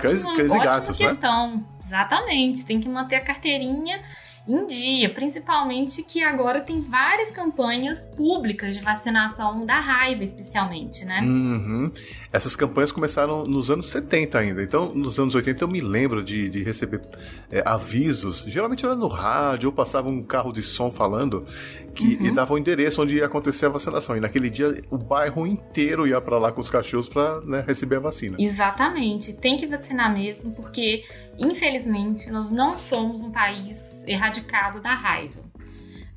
cães, cães ótima gatos, né? questão. Né? Exatamente, tem que manter a carteirinha em dia, principalmente que agora tem várias campanhas públicas de vacinação da raiva, especialmente, né? Uhum. Essas campanhas começaram nos anos 70 ainda. Então, nos anos 80 eu me lembro de, de receber é, avisos, geralmente era no rádio ou passava um carro de som falando que uhum. e dava o endereço onde ia acontecer a vacinação. E naquele dia o bairro inteiro ia para lá com os cachorros para né, receber a vacina. Exatamente. Tem que vacinar mesmo, porque infelizmente nós não somos um país erradicado da raiva.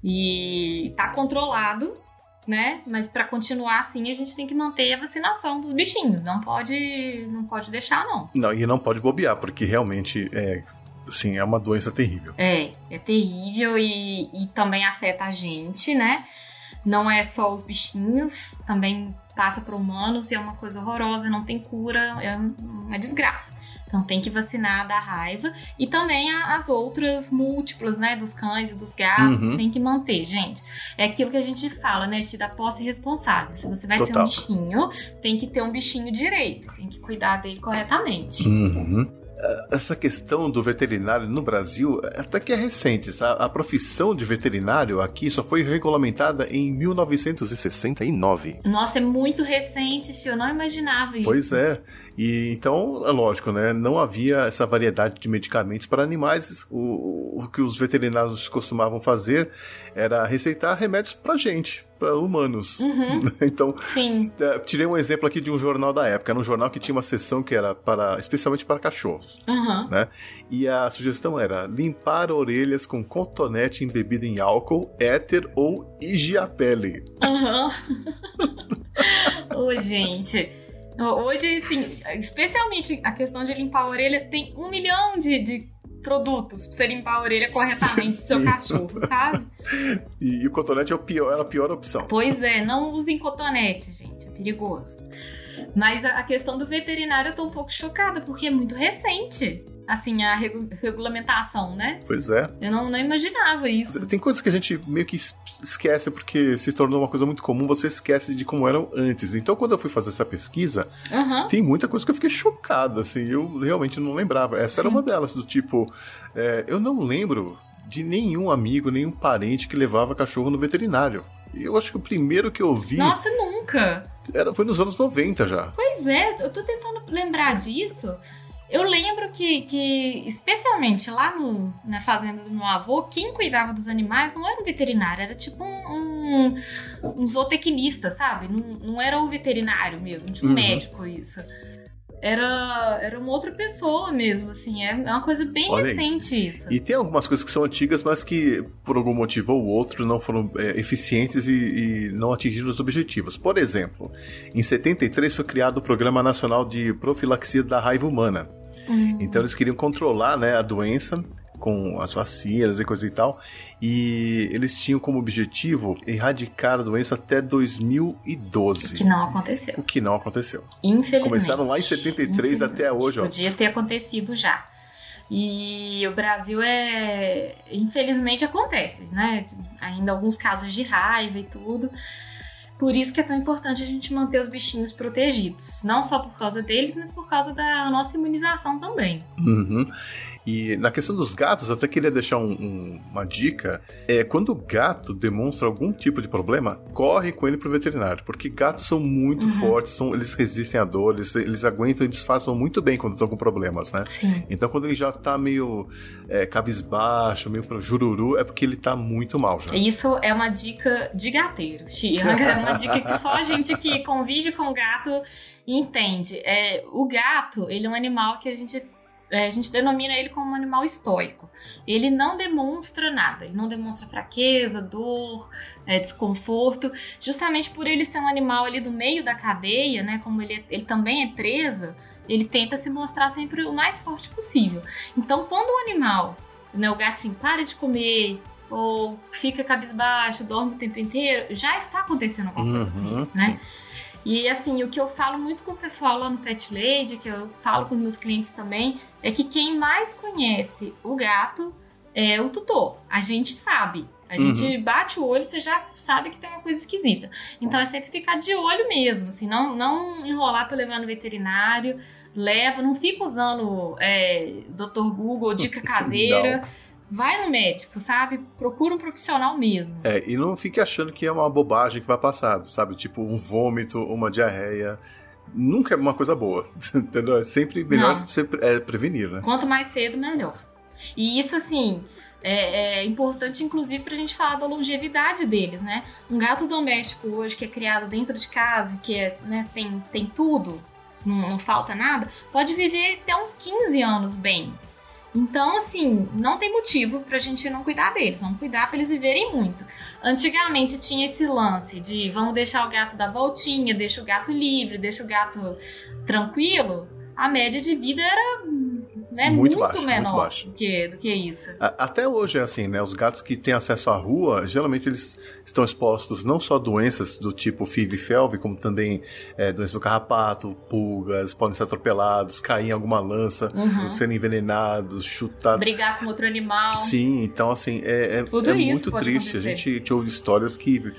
E está controlado, né? Mas para continuar assim, a gente tem que manter a vacinação dos bichinhos. Não pode, não pode deixar não. Não, e não pode bobear, porque realmente é, Sim, é uma doença terrível. É, é terrível e, e também afeta a gente, né? Não é só os bichinhos, também passa para humanos e é uma coisa horrorosa, não tem cura, é uma desgraça. Então tem que vacinar da raiva e também as outras múltiplas, né, dos cães e dos gatos, uhum. tem que manter, gente. É aquilo que a gente fala, né, de da posse responsável. Se você vai Total. ter um bichinho, tem que ter um bichinho direito, tem que cuidar dele corretamente. Uhum essa questão do veterinário no Brasil até que é recente. Tá? A profissão de veterinário aqui só foi regulamentada em 1969. Nossa, é muito recente, eu não imaginava isso. Pois é. E então, é lógico, né? Não havia essa variedade de medicamentos para animais. O, o que os veterinários costumavam fazer era receitar remédios para gente, para humanos. Uhum. então, Sim. É, tirei um exemplo aqui de um jornal da época. Era um jornal que tinha uma seção que era para, especialmente para cachorros, uhum. né? E a sugestão era limpar orelhas com cotonete embebido em álcool, éter ou higiapele. Aham. Uhum. Ô, gente. Hoje, assim, especialmente a questão de limpar a orelha, tem um milhão de, de produtos pra você limpar a orelha corretamente do seu cachorro, sabe? E, e o cotonete é, o pior, é a pior opção. Pois é, não usem cotonete, gente, é perigoso. Mas a, questão do veterinário eu tô um pouco chocada, porque é muito recente, assim, a regu- regulamentação, né? Pois é. Eu não, não imaginava isso. Tem coisas que a gente meio que es- esquece porque se tornou uma coisa muito comum, você esquece de como eram antes. Então, quando eu fui fazer essa pesquisa, Aham. tem muita coisa que eu fiquei chocado, assim, eu realmente não lembrava. Essa era Sim. uma delas, do tipo, é, eu não lembro de nenhum amigo, nenhum parente que levava cachorro no veterinário. Eu acho que o primeiro que eu vi Nossa, nunca! era, foi nos anos 90 já. Pois é, eu tô tentando lembrar disso. Eu lembro que, que especialmente lá no, na fazenda do meu avô, quem cuidava dos animais não era um veterinário, era tipo um, um, um zootecnista, sabe? Não, não era um veterinário mesmo, tipo um Uhum. médico isso. Era, era uma outra pessoa mesmo, assim, é uma coisa bem Olha aí. recente isso. E tem algumas coisas que são antigas, mas que por algum motivo ou outro não foram é, eficientes e, e não atingiram os objetivos. Por exemplo, em 73 foi criado o Programa Nacional de Profilaxia da Raiva Humana. Hum. Então eles queriam controlar né, a doença com as vacinas e coisa e tal. E eles tinham como objetivo erradicar a doença até 2012. Que não aconteceu. O que não aconteceu. Infelizmente. Começaram lá em 73 até hoje, ó. Podia ter acontecido já. E o Brasil é. Infelizmente acontece, né? Ainda alguns casos de raiva e tudo. Por isso que é tão importante a gente manter os bichinhos protegidos. Não só por causa deles, mas por causa da nossa imunização também. Uhum. E na questão dos gatos, eu até queria deixar um- um- uma dica. É, quando o gato demonstra algum tipo de problema, corre com ele pro veterinário. Porque gatos são muito Uhum. fortes, são- eles resistem à dor, eles, eles aguentam e disfarçam muito bem quando estão com problemas, né? Sim. Então quando ele já tá meio é, cabisbaixo, meio pro jururu, é porque ele tá muito mal já. Isso é uma dica de gateiro, Chia. É uma dica que só a gente que convive com o gato entende. É, o gato, ele é um animal que a gente, a gente denomina ele como um animal estoico. Ele não demonstra nada, ele não demonstra fraqueza, dor, é, desconforto, justamente por ele ser um animal ali do meio da cadeia, né? Como ele, é- ele também é presa, ele tenta se mostrar sempre o mais forte possível. Então, quando o animal, né, o gatinho para de comer, ou fica cabisbaixo, dorme o tempo inteiro, já está acontecendo alguma coisa com Uhum, ele, né? E assim, o que eu falo muito com o pessoal lá no Pet Lady, que eu falo com os meus clientes também, é que quem mais conhece o gato é o tutor. A gente sabe. A gente bate o olho, você já sabe que tem uma coisa esquisita. Então é sempre ficar de olho mesmo, assim, não, não enrolar pra levar no veterinário, leva, não fica usando é, Dr. Google, dica caseira. Vai no médico, sabe? Procura um profissional mesmo. É, e não fique achando que é uma bobagem que vai passar, sabe? Tipo um vômito, uma diarreia. Nunca é uma coisa boa, entendeu? É sempre melhor Não. você é, prevenir, né? Quanto mais cedo, melhor. E isso, assim, é, é importante, inclusive, pra gente falar da longevidade deles, né? Um gato doméstico hoje que é criado dentro de casa, que é, né, tem, tem tudo, não, não falta nada, pode viver até uns 15 anos bem. Então, assim, não tem motivo pra gente não cuidar deles. Vamos cuidar pra eles viverem muito. Antigamente tinha esse lance de vamos deixar o gato dar voltinha, deixa o gato livre, deixa o gato tranquilo. A média de vida era né, Muito muito, baixo, muito menor baixo. Do, que, do que isso. A- Até hoje é assim, né? Os gatos que têm acesso à rua, geralmente eles estão expostos não só a doenças do tipo FIV e FeLV, como também é, doenças do carrapato, pulgas, podem ser atropelados, cair em alguma lança, Uhum. serem envenenados, chutados. Brigar com outro animal. Sim, então assim, é, é, é muito triste. A acontecer. gente, a gente ouve histórias que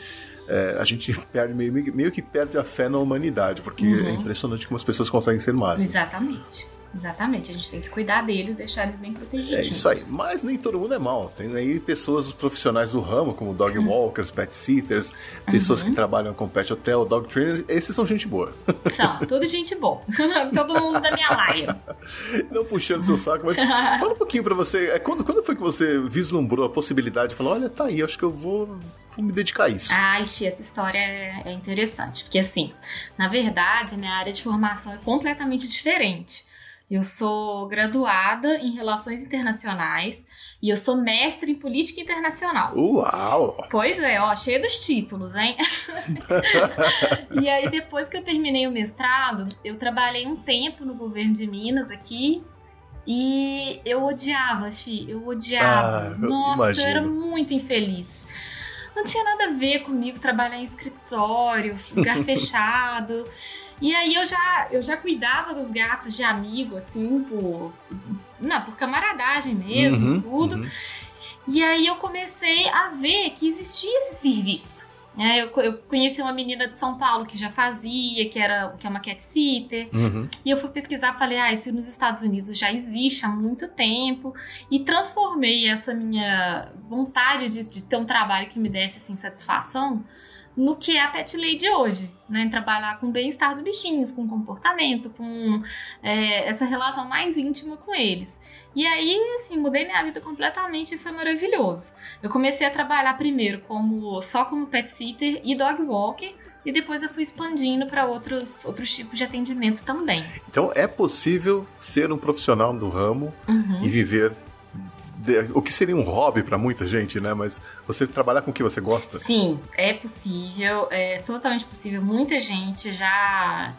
é, a gente perde meio, meio que perde a fé na humanidade, porque Uhum. é impressionante como as pessoas conseguem ser más. né? Exatamente. Exatamente. A gente tem que cuidar deles, deixar eles bem É protegidos. isso aí. Mas nem todo mundo é mal. Tem aí pessoas, os profissionais do ramo, como dog walkers, pet sitters, pessoas Uhum. que trabalham com pet hotel, dog trainers. Esses são gente boa. São, tudo gente boa. Todo mundo da minha laia. Não puxando seu saco, mas fala um pouquinho pra você. É, quando, quando foi que você vislumbrou a possibilidade? Falou, olha, tá aí, acho que eu vou, vou me dedicar a isso. Ai, Xi, essa história é, é interessante, porque assim, na verdade, minha área de formação é completamente diferente. Eu sou graduada em Relações Internacionais e eu sou mestre em Política Internacional. Uau! Pois é, ó, cheio dos títulos, hein? e aí, depois que eu terminei o mestrado, eu trabalhei um tempo no governo de Minas aqui. E eu odiava, Xi, eu odiava. Ah, eu Nossa, eu imagino. era muito infeliz. Não tinha nada a ver comigo trabalhar em escritório, lugar fechado. E aí eu já, eu já cuidava dos gatos de amigo, assim, por. Não, por camaradagem mesmo, Uhum, tudo. uhum. E aí eu comecei a ver que existia esse serviço. né? eu, eu conheci uma menina de São Paulo que já fazia, que era que é uma cat sitter. Uhum. E eu fui pesquisar, falei, ah, isso nos Estados Unidos já existe há muito tempo. E transformei essa minha vontade de, de ter um trabalho que me desse assim, satisfação no que é a Pet Lady hoje, né? Trabalhar com o bem-estar dos bichinhos, com comportamento, com é, essa relação mais íntima com eles. E aí, assim, mudei minha vida completamente e foi maravilhoso. Eu comecei a trabalhar primeiro como só como pet sitter e dog walker, e depois eu fui expandindo para outros, outros tipos de atendimentos também. Então é possível ser um profissional do ramo Uhum. e viver o que seria um hobby para muita gente, né? Mas você trabalhar com o que você gosta. Sim, é possível, é totalmente possível. Muita gente já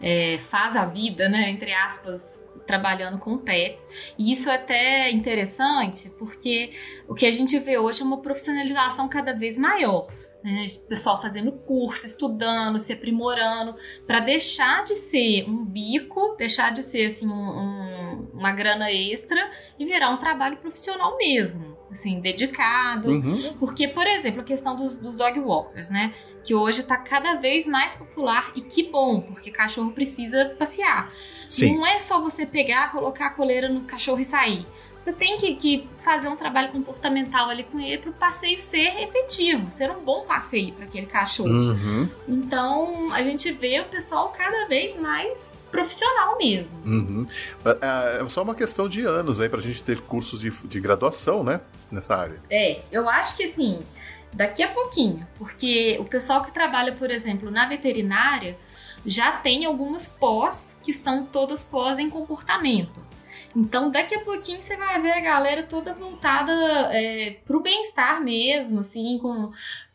é, faz a vida, né, entre aspas, trabalhando com pets. E isso é até interessante, porque o que a gente vê hoje é uma profissionalização cada vez maior. Né? O pessoal fazendo curso, estudando, se aprimorando, para deixar de ser um bico, deixar de ser assim, um- um- uma grana extra e virar um trabalho profissional mesmo, assim, dedicado. Uhum. Porque, por exemplo, a questão dos, dos dog walkers, né? Que hoje tá cada vez mais popular e que bom, porque cachorro precisa passear. Sim. Não é só você pegar, colocar a coleira no cachorro e sair. Você tem que, que fazer um trabalho comportamental ali com ele para o passeio ser efetivo, ser um bom passeio para aquele cachorro. Uhum. Então, a gente vê o pessoal cada vez mais profissional mesmo. Uhum. É é só uma questão de anos aí pra gente ter cursos de, de graduação, né? Nessa área. É, eu acho que assim, daqui a pouquinho, porque o pessoal que trabalha, por exemplo, na veterinária já tem algumas pós que são todas pós em comportamento. Então, daqui a pouquinho você vai ver a galera toda voltada é, pro bem-estar mesmo, assim, com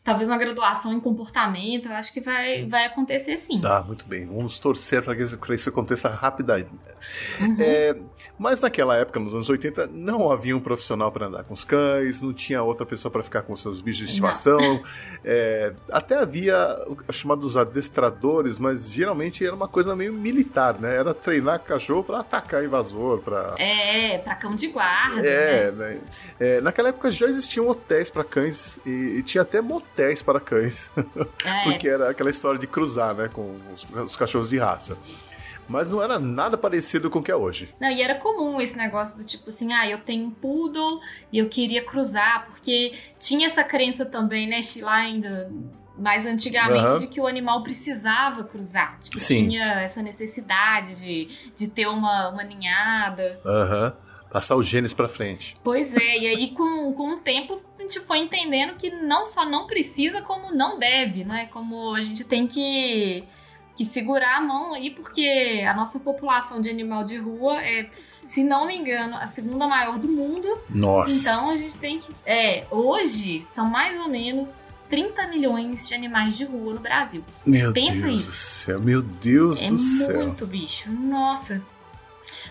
talvez uma graduação em comportamento. Eu acho que vai, vai acontecer sim. Tá, muito bem. Vamos torcer para que isso- aconteça rapidamente. Uhum. É, mas naquela época, nos anos 80, não havia um profissional para andar com os cães, não tinha outra pessoa para ficar com seus bichos de estimação. É, até havia os chamados adestradores, mas geralmente era uma coisa meio militar, né? Era treinar cachorro para atacar invasor, para É, pra cão de guarda, né? É, né? É, naquela época já existiam hotéis para cães e, e tinha até motéis para cães, É, porque era aquela história de cruzar, né, com os, os cachorros de raça. Mas não era nada parecido com o que é hoje. Não, e era comum esse negócio do tipo assim, ah, eu tenho um poodle e eu queria cruzar, porque tinha essa crença também, né, lá ainda mais antigamente, Aham. de que o animal precisava cruzar, de que Sim. tinha essa necessidade de, de ter uma, uma ninhada. Aham. Passar os genes pra frente. Pois é, e aí com, com o tempo a gente foi entendendo que não só não precisa, como não deve, né? Como a gente tem que, que segurar a mão aí, porque a nossa população de animal de rua é, se não me engano, a segunda maior do mundo. Nossa. Então a gente tem que. É, hoje são mais ou menos 30 milhões de animais de rua no Brasil. Meu pensa Deus isso. do céu. Meu Deus É do céu. muito bicho. Nossa.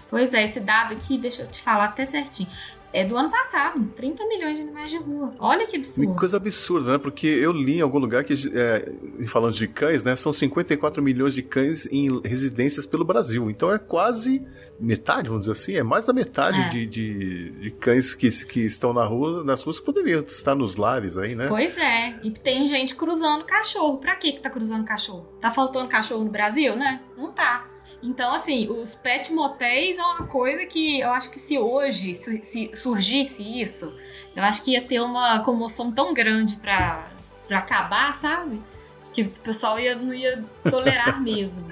Pois é, esse dado aqui, deixa eu te falar até certinho. É do ano passado, 30 milhões de animais de rua. Olha que Que absurdo. coisa absurda, né? Porque eu li em algum lugar que, é, falando de cães, né? São 54 milhões de cães em residências pelo Brasil. Então é quase metade, vamos dizer assim, é mais da metade É. de, de, de cães que, que estão na rua, nas ruas que poderiam estar nos lares aí, né? Pois é, e tem gente cruzando cachorro. Pra que que tá cruzando cachorro? Tá faltando cachorro no Brasil, né? Não tá. Então, assim, os pet motéis é uma coisa que eu acho que se hoje se, se surgisse isso, eu acho que ia ter uma comoção tão grande pra, pra acabar, sabe? Acho que o pessoal ia, não ia tolerar mesmo.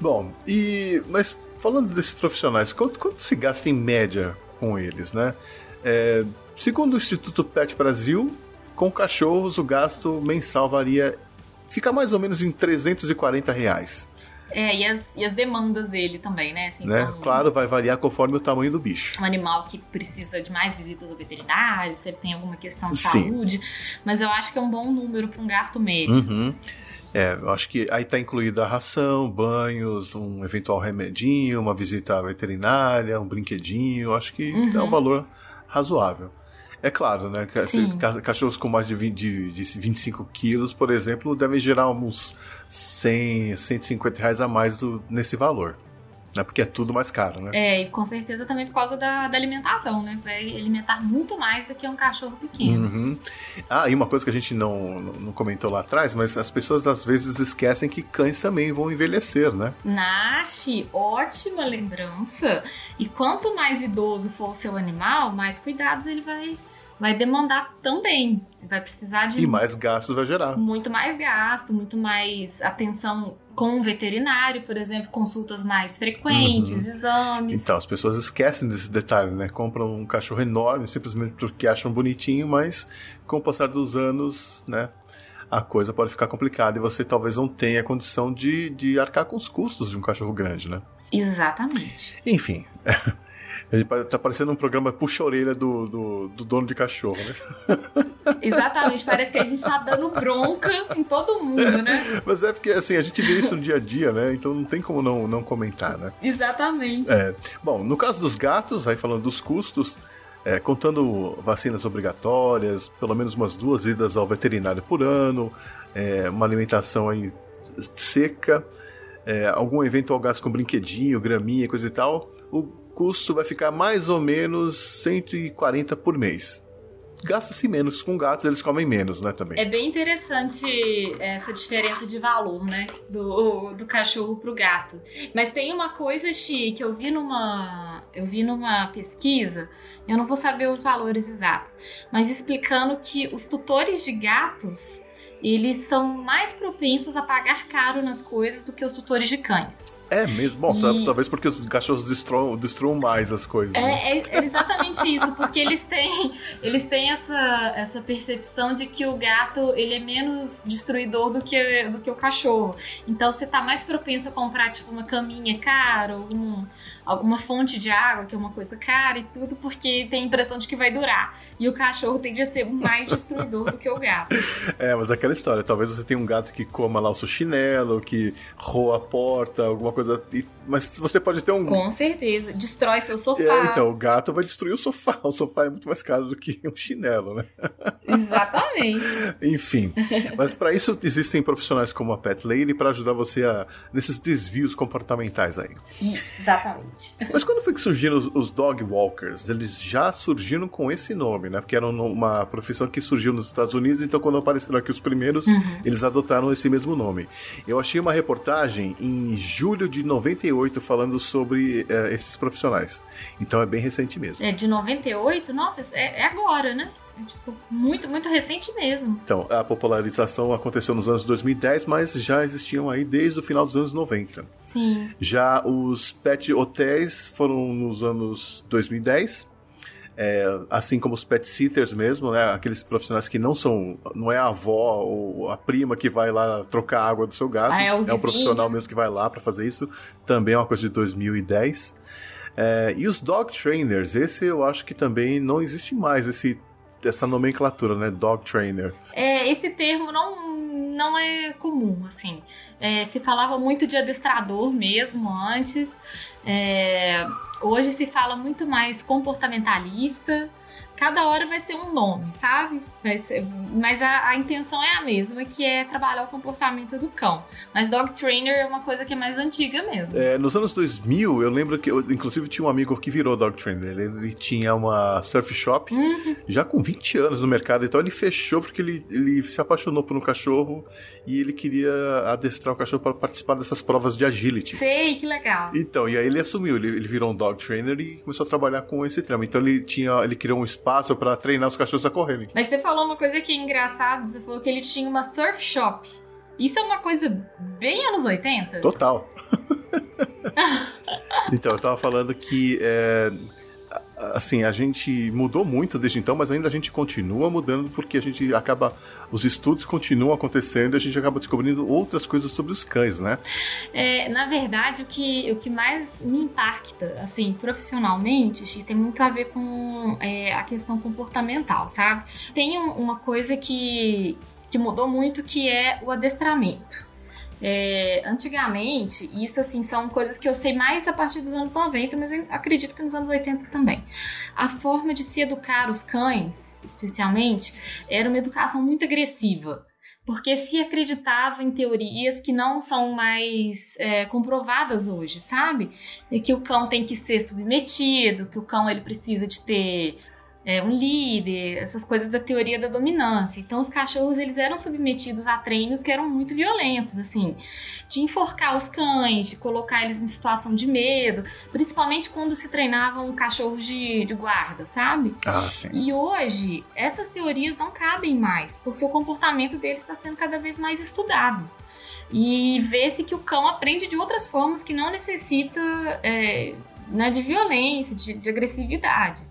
Bom, e mas falando desses profissionais, quanto, quanto se gasta em média com eles, né? É, segundo o Instituto Pet Brasil, com cachorros o gasto mensal varia, fica mais ou menos em 340 reais, É, e as, e as demandas dele também, né? Assim, né? são Claro, vai variar conforme o tamanho do bicho. um animal que precisa de mais visitas ao veterinário, se ele tem alguma questão de Sim. saúde, mas eu acho que é um bom número para um gasto médio. Uhum. É, eu acho que aí está incluída a ração, banhos, um eventual remedinho, uma visita à veterinária, um brinquedinho. Eu acho que uhum. é um valor razoável. É claro, né? Cachorros com mais de, 20, de, de 25 quilos, por exemplo, devem gerar uns 100, 150 reais a mais do, nesse valor. Né? Porque é tudo mais caro, né? É, e com certeza também por causa da, da alimentação, né? Vai alimentar muito mais do que um cachorro pequeno. Uhum. Ah, e uma coisa que a gente não, não comentou lá atrás, mas as pessoas às vezes esquecem que cães também vão envelhecer, né? Nash, ótima lembrança. E quanto mais idoso for o seu animal, mais cuidados ele vai vai demandar também. Vai precisar de. E mais gastos vai gerar. Muito mais gasto, muito mais atenção com o veterinário, por exemplo, consultas mais frequentes, uhum. exames. Então, as pessoas esquecem desse detalhe, né? Compram um cachorro enorme simplesmente porque acham bonitinho, mas com o passar dos anos, né? A coisa pode ficar complicada e você talvez não tenha condição de, de arcar com os custos de um cachorro grande, né? Exatamente. Enfim, Ele tá parecendo um programa puxa-orelha do, do, do, dono de cachorro, né? Exatamente, parece que a gente tá dando bronca em todo mundo, né? Mas é porque, assim, a gente vê isso no dia a dia, né? Então não tem como não, não comentar, né? Exatamente. É. Bom, no caso dos gatos, aí falando dos custos, é, contando vacinas obrigatórias, pelo menos umas duas idas ao veterinário por ano, é, uma alimentação aí seca, é, algum eventual gasto com brinquedinho, graminha, coisa e tal, o custo vai ficar mais ou menos 140 por mês. Gasta-se menos com gatos, eles comem menos, né, também. É bem interessante essa diferença de valor, né, do, do cachorro pro gato. Mas tem uma coisa, Chi, que eu vi numa, eu vi numa pesquisa, eu não vou saber os valores exatos, mas explicando que os tutores de gatos, eles são mais propensos a pagar caro nas coisas do que os tutores de cães. É mesmo? Bom, e... talvez porque os cachorros destruam, mais as coisas. É, né? é, é, exatamente isso, porque eles têm, eles têm essa, essa percepção de que o gato ele é menos destruidor do que, do que o cachorro. Então você tá mais propenso a comprar tipo uma caminha cara, um, alguma fonte de água, que é uma coisa cara e tudo, porque tem a impressão de que vai durar. E o cachorro tende a ser mais destruidor do que o gato. É, mas aquela história, talvez você tenha um gato que coma lá o seu chinelo, que roa a porta, alguma coisa coisa e mas você pode ter um. Com certeza. Destrói seu sofá. É, então, o gato vai destruir o sofá. O sofá é muito mais caro do que um chinelo, né? Exatamente. Enfim. Mas para isso existem profissionais como a Pet Lady para ajudar você a nesses desvios comportamentais aí. Exatamente. Mas quando foi que surgiram os, os dog walkers? Eles já surgiram com esse nome, né? Porque era uma profissão que surgiu nos Estados Unidos, então quando apareceram aqui os primeiros, uhum. eles adotaram esse mesmo nome. Eu achei uma reportagem em julho de 98 falando sobre é, esses profissionais. Então é bem recente mesmo. É de 98? Nossa, é, é agora, né? É, tipo, muito, muito recente mesmo. Então, a popularização aconteceu nos anos 2010, mas já existiam aí desde o final dos anos 90. Sim. Já os pet hotéis foram nos anos 2010 é, assim como os pet sitters mesmo, né? Aqueles profissionais que não são, não é a avó ou a prima que vai lá trocar a água do seu gato, ah, é, o é um profissional mesmo que vai lá para fazer isso. Também é uma coisa de 2010. É, e os dog trainers, esse eu acho que também não existe mais esse essa nomenclatura, né? Dog trainer. É, esse termo não, não é comum, assim. É, se falava muito de adestrador mesmo antes. É, Hoje se fala muito mais comportamentalista. Cada hora vai ser um nome, sabe? Ser, mas a, a, intenção é a mesma, que é trabalhar o comportamento do cão. Mas dog trainer é uma coisa que é mais antiga mesmo. É, nos anos 2000, eu lembro que, eu, inclusive, tinha um amigo que virou dog trainer. Ele, ele tinha uma surf shop, uhum. já com 20 anos no mercado. Então ele fechou porque ele, ele se apaixonou por um cachorro e ele queria adestrar o cachorro para participar dessas provas de agility. Sei, que legal. Então, e aí ele assumiu, ele, ele virou um dog trainer e começou a trabalhar com esse trama. Então ele tinha, ele criou um espaço para treinar os cachorros a correrem. Mas você falou uma coisa que é engraçada, você falou que ele tinha uma surf shop. Isso é uma coisa bem anos 80? Total. então, eu tava falando que é, assim, a gente mudou muito desde então, mas ainda a gente continua mudando porque a gente acaba. Os estudos continuam acontecendo e a gente acaba descobrindo outras coisas sobre os cães, né? É, na verdade, o que, o que mais me impacta, assim, profissionalmente, tem muito a ver com é, a questão comportamental, sabe? Tem uma coisa que que mudou muito, que é o adestramento. É, antigamente, isso assim são coisas que eu sei mais a partir dos anos 90, mas eu acredito que nos anos 80 também. A forma de se educar os cães, especialmente, era uma educação muito agressiva porque se acreditava em teorias que não são mais é, comprovadas hoje, sabe? E que o cão tem que ser submetido, que o cão ele precisa de ter é, um líder, essas coisas da teoria da dominância. Então os cachorros eles eram submetidos a treinos que eram muito violentos, assim, de enforcar os cães, de colocar eles em situação de medo, principalmente quando se treinavam cachorros de, de guarda, sabe? Ah, sim. E hoje essas teorias não cabem mais, porque o comportamento deles está sendo cada vez mais estudado. E vê-se que o cão aprende de outras formas que não necessita é, né, de violência, de, de agressividade.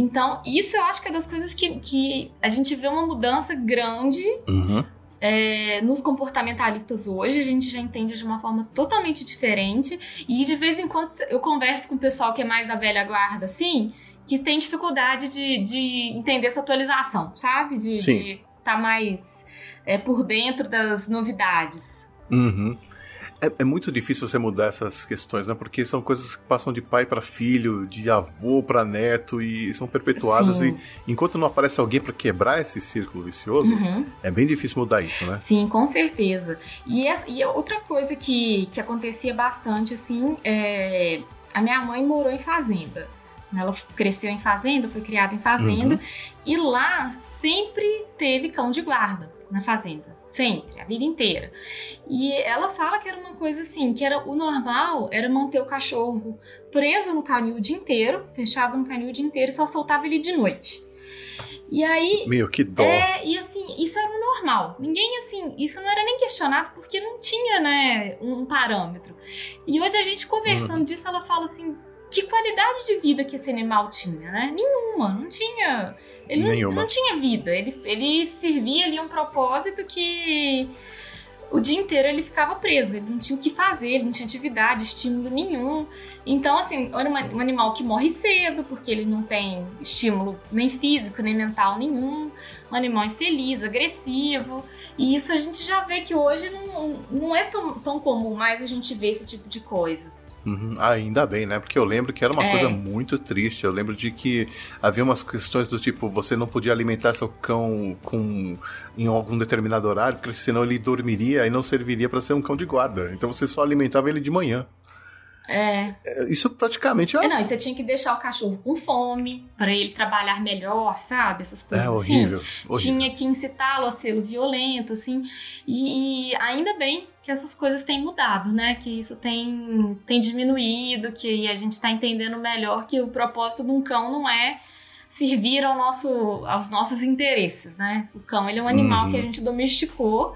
Então, isso eu acho que é das coisas que, que a gente vê uma mudança grande Uhum. é, nos comportamentalistas hoje. A gente já entende de uma forma totalmente diferente. E de vez em quando eu converso com o pessoal que é mais da velha guarda, assim, que tem dificuldade de, de entender essa atualização, sabe? De estar tá mais é, por dentro das novidades. Uhum. É, é muito difícil você mudar essas questões, né? Porque são coisas que passam de pai para filho, de avô para neto e são perpetuadas. Sim. E enquanto não aparece alguém para quebrar esse círculo vicioso, Uhum. é bem difícil mudar isso, né? Sim, com certeza. E, a- e outra coisa que, que acontecia bastante, assim, é, a minha mãe morou em fazenda. Ela cresceu em fazenda, foi criada em fazenda, e lá sempre teve cão de guarda na fazenda. Sempre, a vida inteira. E ela fala que era uma coisa assim, que era o normal era manter o cachorro preso no canil o dia inteiro, fechado no canil o dia inteiro, e só soltava ele de noite. E aí Meu, que dó. é, e assim, isso era o normal. Ninguém, assim, isso não era nem questionado porque não tinha, né, um parâmetro. E hoje a gente conversando disso, ela fala assim, que qualidade de vida que esse animal tinha, né? Nenhuma, não tinha. Ele não- Nenhuma. Não, tinha vida. Ele, ele servia ali um propósito que o dia inteiro ele ficava preso, ele não tinha o que fazer, ele não tinha atividade, estímulo nenhum. Então, assim, era um animal que morre cedo, porque ele não tem estímulo nem físico, nem mental nenhum. Um animal infeliz, agressivo. E isso a gente já vê que hoje não, não é tão, tão comum mais a gente ver esse tipo de coisa. Uhum. Ah, ainda bem, né? Porque eu lembro que era uma É. coisa muito triste. Eu lembro de que havia umas questões do tipo, você não podia alimentar seu cão com em algum determinado horário, porque senão ele dormiria e não serviria para ser um cão de guarda. Então você só alimentava ele de manhã. É. É, Isso praticamente é, É, não, e você tinha que deixar o cachorro com fome, para ele trabalhar melhor, sabe? Essas coisas é assim. horrível. horrível. tinha que incitá-lo a ser violento, assim. E, e ainda bem que essas coisas têm mudado, né? Que isso tem, tem diminuído, que a gente está entendendo melhor que o propósito de um cão não é servir ao nosso, aos nossos interesses, né? O cão ele é um animal Uhum. que a gente domesticou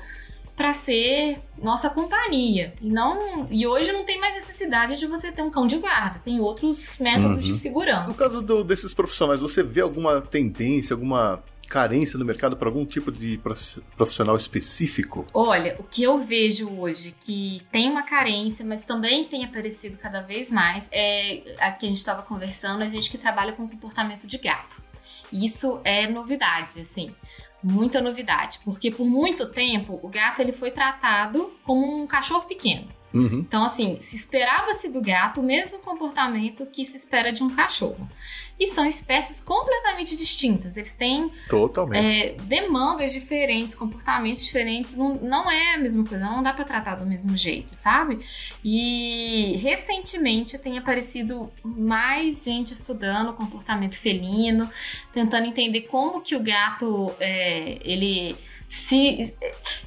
para ser nossa companhia. E não e hoje não tem mais necessidade de você ter um cão de guarda, tem outros métodos Uhum. de No segurança. caso do- desses profissionais, você vê alguma tendência, alguma carência no mercado para algum tipo de prof- profissional específico? Olha, o que eu vejo hoje que tem uma carência, mas também tem aparecido cada vez mais, é a que a gente estava conversando, a gente que trabalha com comportamento de gato. Isso é novidade, assim, muita novidade, porque por muito tempo o gato ele foi tratado como um cachorro pequeno. Uhum. Então, assim, se esperava-se do gato o mesmo comportamento que se espera de um cachorro. E são espécies completamente distintas. Eles têm é, demandas diferentes, comportamentos diferentes, não, não é a mesma coisa, não dá pra tratar do mesmo jeito, sabe? E recentemente tem aparecido mais gente estudando o comportamento felino, tentando entender como que o gato é, ele se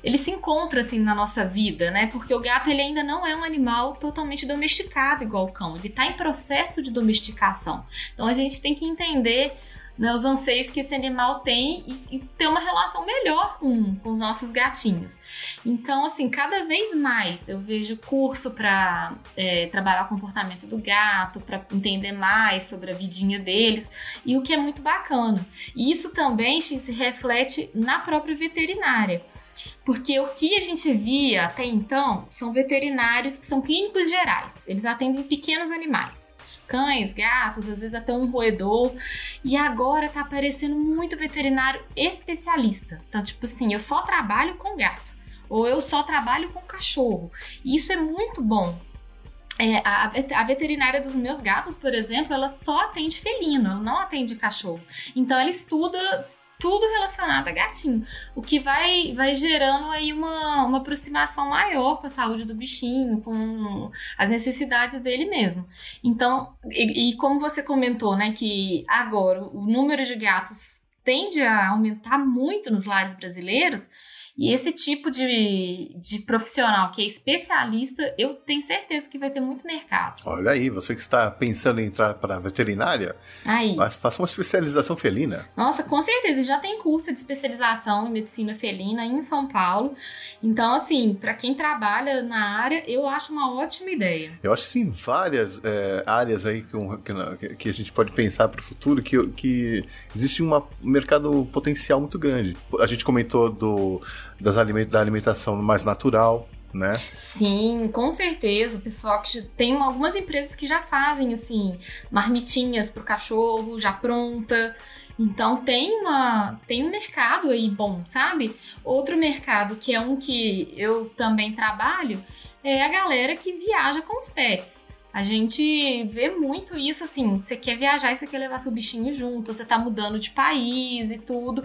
ele se encontra assim na nossa vida, né? Porque o gato ele ainda não é um animal totalmente domesticado igual o cão, ele está em processo de domesticação. Então a gente tem que entender né, os anseios que esse animal tem e, e ter uma relação melhor com, com os nossos gatinhos. Então, assim, cada vez mais eu vejo curso para trabalhar o comportamento do gato, para entender mais sobre a vidinha deles, e o que é muito bacana. E isso também se reflete na própria veterinária. Porque o que a gente via até então são veterinários que são clínicos gerais, eles atendem pequenos animais. cães, gatos, às vezes até um roedor. E agora tá aparecendo muito veterinário especialista. Então, tipo assim, eu só trabalho com gato. Ou eu só trabalho com cachorro. E isso é muito bom. É, a, a, veterinária dos meus gatos, por exemplo, ela só atende felino, ela não atende cachorro. Então ela estuda tudo relacionado a gatinho, o que vai, vai gerando aí uma, uma aproximação maior com a saúde do bichinho, com as necessidades dele mesmo. Então, e, e como você comentou, né, que agora o número de gatos tende a aumentar muito nos lares brasileiros, e esse tipo de, de profissional que é especialista, eu tenho certeza que vai ter muito mercado. Olha aí, você que está pensando em entrar para a veterinária, aí. faça uma especialização felina. Nossa, com certeza. Já tem curso de especialização em medicina felina em São Paulo. Então, assim, para quem trabalha na área, eu acho uma ótima ideia. Eu acho que tem várias é, áreas aí que, que, a gente pode pensar para o futuro que, que existe um mercado potencial muito grande. A gente comentou do das aliment da alimentação mais natural, né? Sim, com certeza. Pessoal que tem algumas empresas que já fazem assim marmitinhas para o cachorro já pronta. Então tem uma tem um mercado aí bom, sabe? Outro mercado que é um que eu também trabalho é a galera que viaja com os pets. A gente vê muito isso assim, você quer viajar e você quer levar seu bichinho junto, você tá mudando de país e tudo.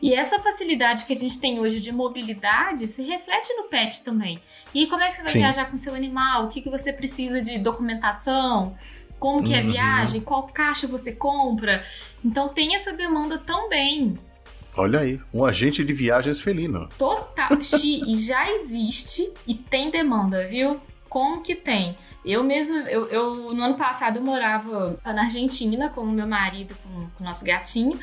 E essa facilidade que a gente tem hoje de mobilidade se reflete no pet também. E como é que você vai Sim. viajar com seu animal? O que, que você precisa de documentação? Como que é a uhum. viagem? Qual caixa você compra? Então tem essa demanda também. Olha aí, um agente de viagens felino. Total. e já existe e tem demanda, viu? Como que tem? Eu mesmo, eu, eu, no ano passado eu morava na Argentina com o meu marido, com, com o nosso gatinho,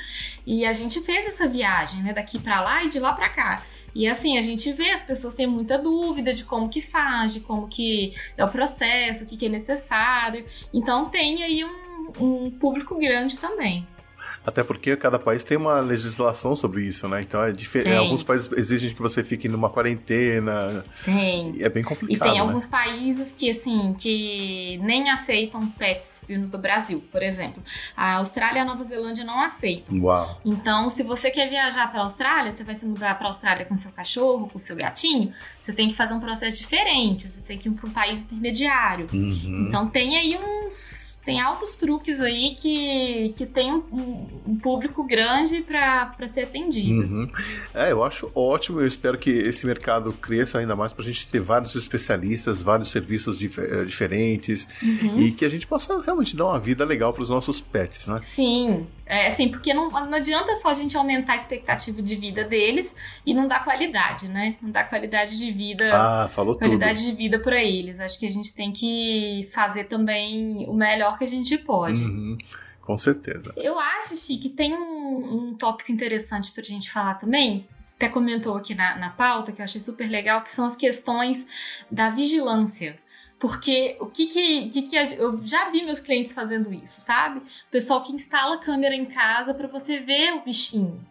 e a gente fez essa viagem, né, daqui para lá e de lá para cá. E assim, a gente vê, as pessoas têm muita dúvida de como que faz, de como que é o processo, o que, que é necessário. Então tem aí um, um público grande também. Até porque cada país tem uma legislação sobre isso, né? Então é diferente. Alguns países exigem que você fique numa quarentena. Tem. E é bem complicado. E tem né? alguns países que, assim, que nem aceitam pets vindo do Brasil, por exemplo. A Austrália e a Nova Zelândia não aceitam. Uau. Então, se você quer viajar para a Austrália, você vai se mudar para a Austrália com seu cachorro, com seu gatinho, você tem que fazer um processo diferente. Você tem que ir para um país intermediário. Uhum. Então, tem aí uns tem altos truques aí que, que tem um, um público grande para ser atendido. Uhum. É, eu acho ótimo. Eu espero que esse mercado cresça ainda mais para a gente ter vários especialistas, vários serviços dif eh, diferentes uhum. e que a gente possa realmente dar uma vida legal para os nossos pets, né? Sim, é assim, porque não, não adianta só a gente aumentar a expectativa de vida deles e não dar qualidade, né? Não dar qualidade de vida. Ah, falou qualidade tudo. de vida para eles. Acho que a gente tem que fazer também o melhor que a gente pode. Uhum. Com certeza. Eu acho, Chi, que tem um, um tópico interessante pra gente falar também, até comentou aqui na, na pauta, que eu achei super legal, que são as questões da vigilância. Porque o que que, que, que eu já vi meus clientes fazendo isso, sabe? Pessoal que instala câmera em casa para você ver o bichinho.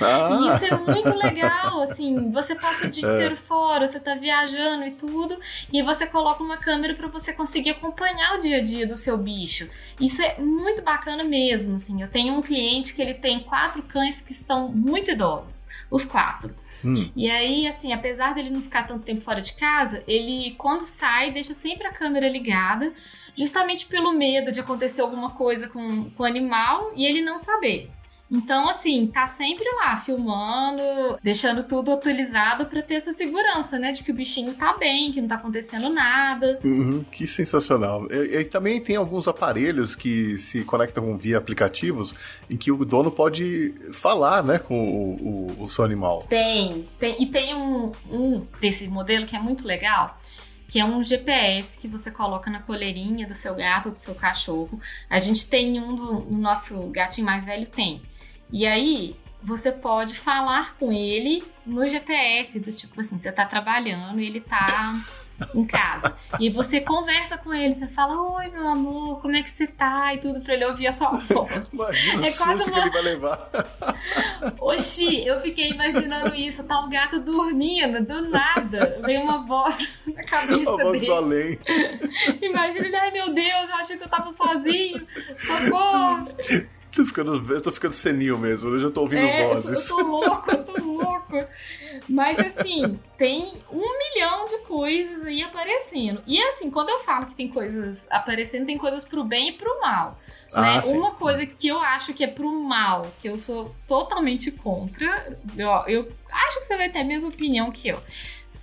Ah. E isso é muito legal, assim, você passa o dia é. inteiro fora, você tá viajando e tudo, e você coloca uma câmera para você conseguir acompanhar o dia a dia do seu bicho. Isso é muito bacana mesmo, assim. Eu tenho um cliente que ele tem quatro cães que estão muito idosos, os quatro. Hum. E aí, assim, apesar dele não ficar tanto tempo fora de casa, ele, quando sai, deixa sempre a câmera ligada, justamente pelo medo de acontecer alguma coisa com, com o animal e ele não saber. Então, assim, tá sempre lá filmando, deixando tudo atualizado para ter essa segurança, né? De que o bichinho tá bem, que não tá acontecendo nada. Uhum, que sensacional. E, e, também tem alguns aparelhos que se conectam via aplicativos em que o dono pode falar, né, com o, o, o seu animal. Tem, tem. E tem um, um desse modelo que é muito legal que é um GPS que você coloca na coleirinha do seu gato do seu cachorro. A gente tem um do, o nosso gatinho mais velho tem. E aí, você pode falar com ele no GPS, do tipo assim, você tá trabalhando e ele tá em casa. E você conversa com ele, você fala, oi meu amor, como é que você tá? E tudo pra ele ouvir a sua voz. Imagina é o quase uma... que ele vai levar. Oxi, eu fiquei imaginando isso, tá um gato dormindo, do nada. Vem uma voz na cabeça a voz dele. do além. Imagina ele, ai meu Deus, eu achei que eu tava sozinho. Socorro. Tô ficando, eu tô ficando senil mesmo, eu já tô ouvindo é, vozes. Eu tô louco, eu tô louco. Mas assim, tem um milhão de coisas aí aparecendo. E assim, quando eu falo que tem coisas aparecendo, tem coisas pro bem e pro mal. Ah, né? Uma coisa que eu acho que é pro mal, que eu sou totalmente contra, eu, eu acho que você vai ter a mesma opinião que eu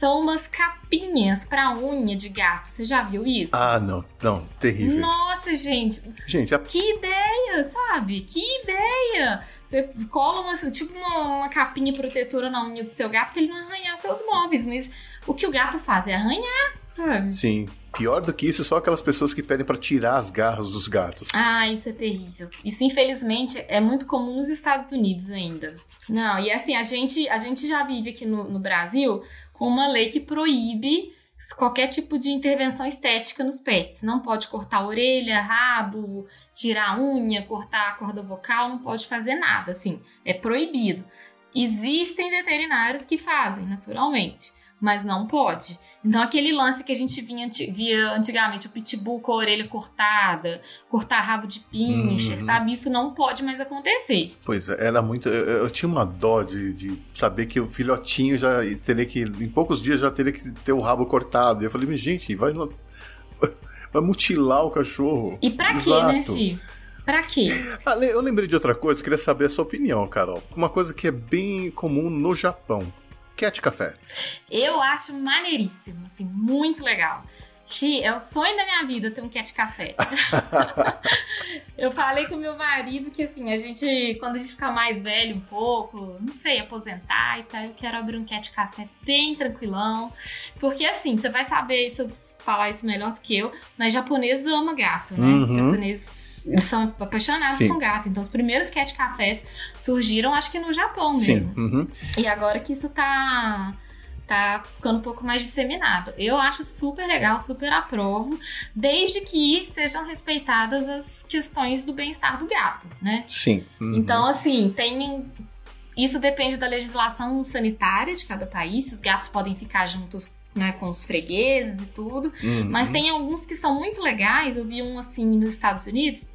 são umas capinhas pra unha de gato. Você já viu isso? Ah, não, não, terrível. Nossa, gente. Gente, a... que ideia, sabe? Que ideia! Você cola uma, tipo uma, uma, capinha protetora na unha do seu gato pra ele não arranhar seus móveis, mas o que o gato faz é arranhar. Sabe? Sim. Pior do que isso, só aquelas pessoas que pedem para tirar as garras dos gatos. Ah, isso é terrível. Isso, infelizmente, é muito comum nos Estados Unidos ainda. Não, e assim, a gente, a gente já vive aqui no, no Brasil uma lei que proíbe qualquer tipo de intervenção estética nos pets. Não pode cortar orelha, rabo, tirar unha, cortar a corda vocal, não pode fazer nada, assim, é proibido. Existem veterinários que fazem, naturalmente mas não pode. Então, aquele lance que a gente vinha, via antigamente, o pitbull com a orelha cortada, cortar rabo de pincher, uhum. sabe? Isso não pode mais acontecer. Pois é, era muito. Eu, eu tinha uma dó de, de, saber que o filhotinho já teria que. Em poucos dias já teria que ter o rabo cortado. E eu falei, gente, vai, vai mutilar o cachorro. E pra Exato. quê, né, Chi? Pra quê? Ah, eu lembrei de outra coisa, queria saber a sua opinião, Carol. Uma coisa que é bem comum no Japão Cat Café. Eu acho maneiríssimo, assim, muito legal. Xi, é o sonho da minha vida ter um cat café. eu falei com meu marido que assim, a gente, quando a gente ficar mais velho um pouco, não sei, aposentar e tal, eu quero abrir um cat café bem tranquilão. Porque assim, você vai saber se eu falar isso melhor do que eu, mas japonês ama gato, né? Uhum. Japonês eles são apaixonados Sim. com gato. Então, os primeiros cat cafés surgiram, acho que no Japão mesmo. Uhum. E agora que isso tá tá ficando um pouco mais disseminado. Eu acho super legal, super aprovo, desde que sejam respeitadas as questões do bem-estar do gato, né? Sim. Uhum. Então, assim, tem. Isso depende da legislação sanitária de cada país. Os gatos podem ficar juntos né, com os fregueses e tudo. Uhum. Mas tem alguns que são muito legais. Eu vi um assim nos Estados Unidos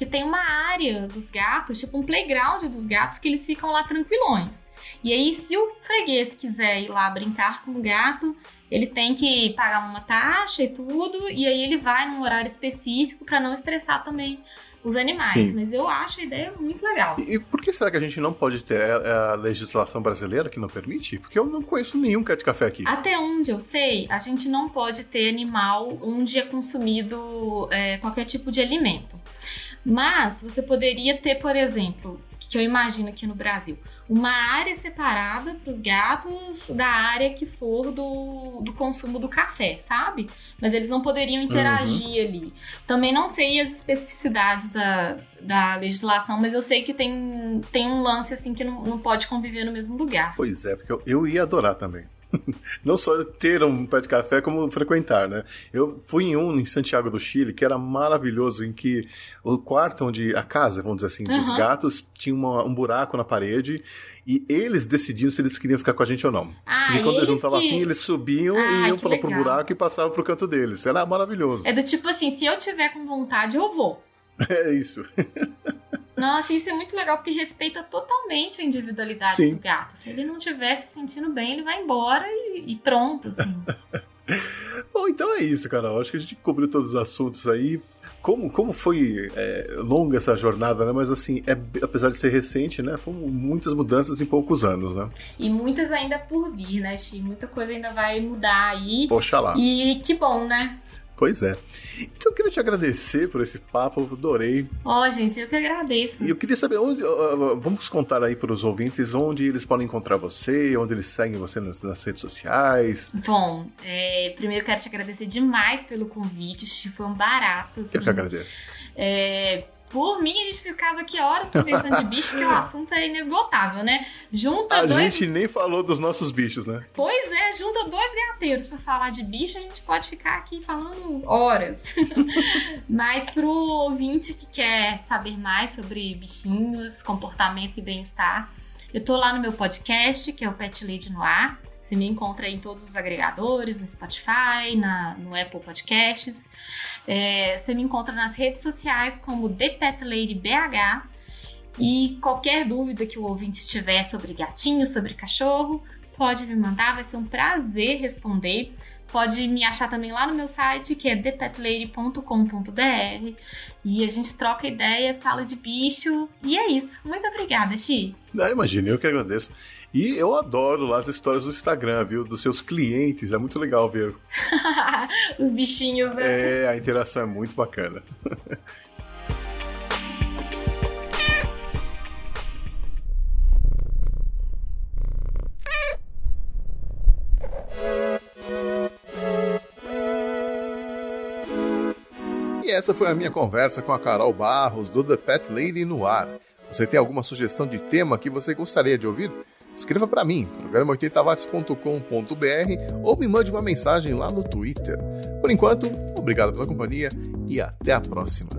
que tem uma área dos gatos, tipo um playground dos gatos, que eles ficam lá tranquilões. E aí, se o freguês quiser ir lá brincar com o gato, ele tem que pagar uma taxa e tudo, e aí ele vai num horário específico para não estressar também os animais. Sim. Mas eu acho a ideia muito legal. E, e, por que será que a gente não pode ter a, a, legislação brasileira que não permite? Porque eu não conheço nenhum cat café aqui. Até onde eu sei, a gente não pode ter animal onde é consumido é, qualquer tipo de alimento. Mas você poderia ter, por exemplo, que eu imagino aqui no Brasil, uma área separada para os gatos da área que for do, do consumo do café, sabe? Mas eles não poderiam interagir uhum. ali. Também não sei as especificidades da, da legislação, mas eu sei que tem, tem um lance assim que não, não pode conviver no mesmo lugar. Pois é, porque eu, eu ia adorar também. não só ter um pé de café, como frequentar, né? Eu fui em um em Santiago do Chile, que era maravilhoso, em que o quarto onde, a casa, vamos dizer assim, dos uhum. gatos, tinha uma, um buraco na parede, e eles decidiam se eles queriam ficar com a gente ou não. Ah, e quando eles não estavam que... afim, eles subiam ah, e iam pro, pro buraco e passavam pro canto deles. Era maravilhoso. É do tipo assim, se eu tiver com vontade, eu vou. É isso. Nossa, isso é muito legal porque respeita totalmente a individualidade Sim. do gato. Se ele não estiver se sentindo bem, ele vai embora e, e pronto, assim. Bom, então é isso, Carol. Acho que a gente cobriu todos os assuntos aí. Como, como foi é, longa essa jornada, né? Mas assim, é, apesar de ser recente, né? Foram muitas mudanças em poucos anos, né? E muitas ainda por vir, né, Chi? Muita coisa ainda vai mudar aí. Oxalá. E que bom, né? Pois é. Então eu queria te agradecer por esse papo, adorei. Ó, oh, gente, eu que agradeço. E eu queria saber onde. Uh, vamos contar aí para os ouvintes onde eles podem encontrar você, onde eles seguem você nas, nas redes sociais. Bom, é, primeiro quero te agradecer demais pelo convite, foi um barato. Assim. Eu que agradeço. É, Por mim, a gente ficava aqui horas conversando de bicho, porque o assunto é inesgotável, né? Junta a dois... gente nem falou dos nossos bichos, né? Pois é, junta dois gateiros para falar de bicho, a gente pode ficar aqui falando horas. Mas pro ouvinte que quer saber mais sobre bichinhos, comportamento e bem-estar, eu tô lá no meu podcast, que é o Pet Lady no Ar. Você me encontra em todos os agregadores, no Spotify, na, no Apple Podcasts. É, você me encontra nas redes sociais como The Pet Lady BH. E qualquer dúvida que o ouvinte tiver sobre gatinho, sobre cachorro, pode me mandar, vai ser um prazer responder. Pode me achar também lá no meu site, que é thepetlady.com.br. E a gente troca ideia, sala de bicho. E é isso. Muito obrigada, Xi. Não, imagina, eu que agradeço. E eu adoro lá as histórias do Instagram, viu? Dos seus clientes. É muito legal ver. Os bichinhos, né? É, a interação é muito bacana. E essa foi a minha conversa com a Carol Barros do The Pet Lady no ar. Você tem alguma sugestão de tema que você gostaria de ouvir? Escreva para mim, programa 80watts.com.br ou me mande uma mensagem lá no Twitter. Por enquanto, obrigado pela companhia e até a próxima.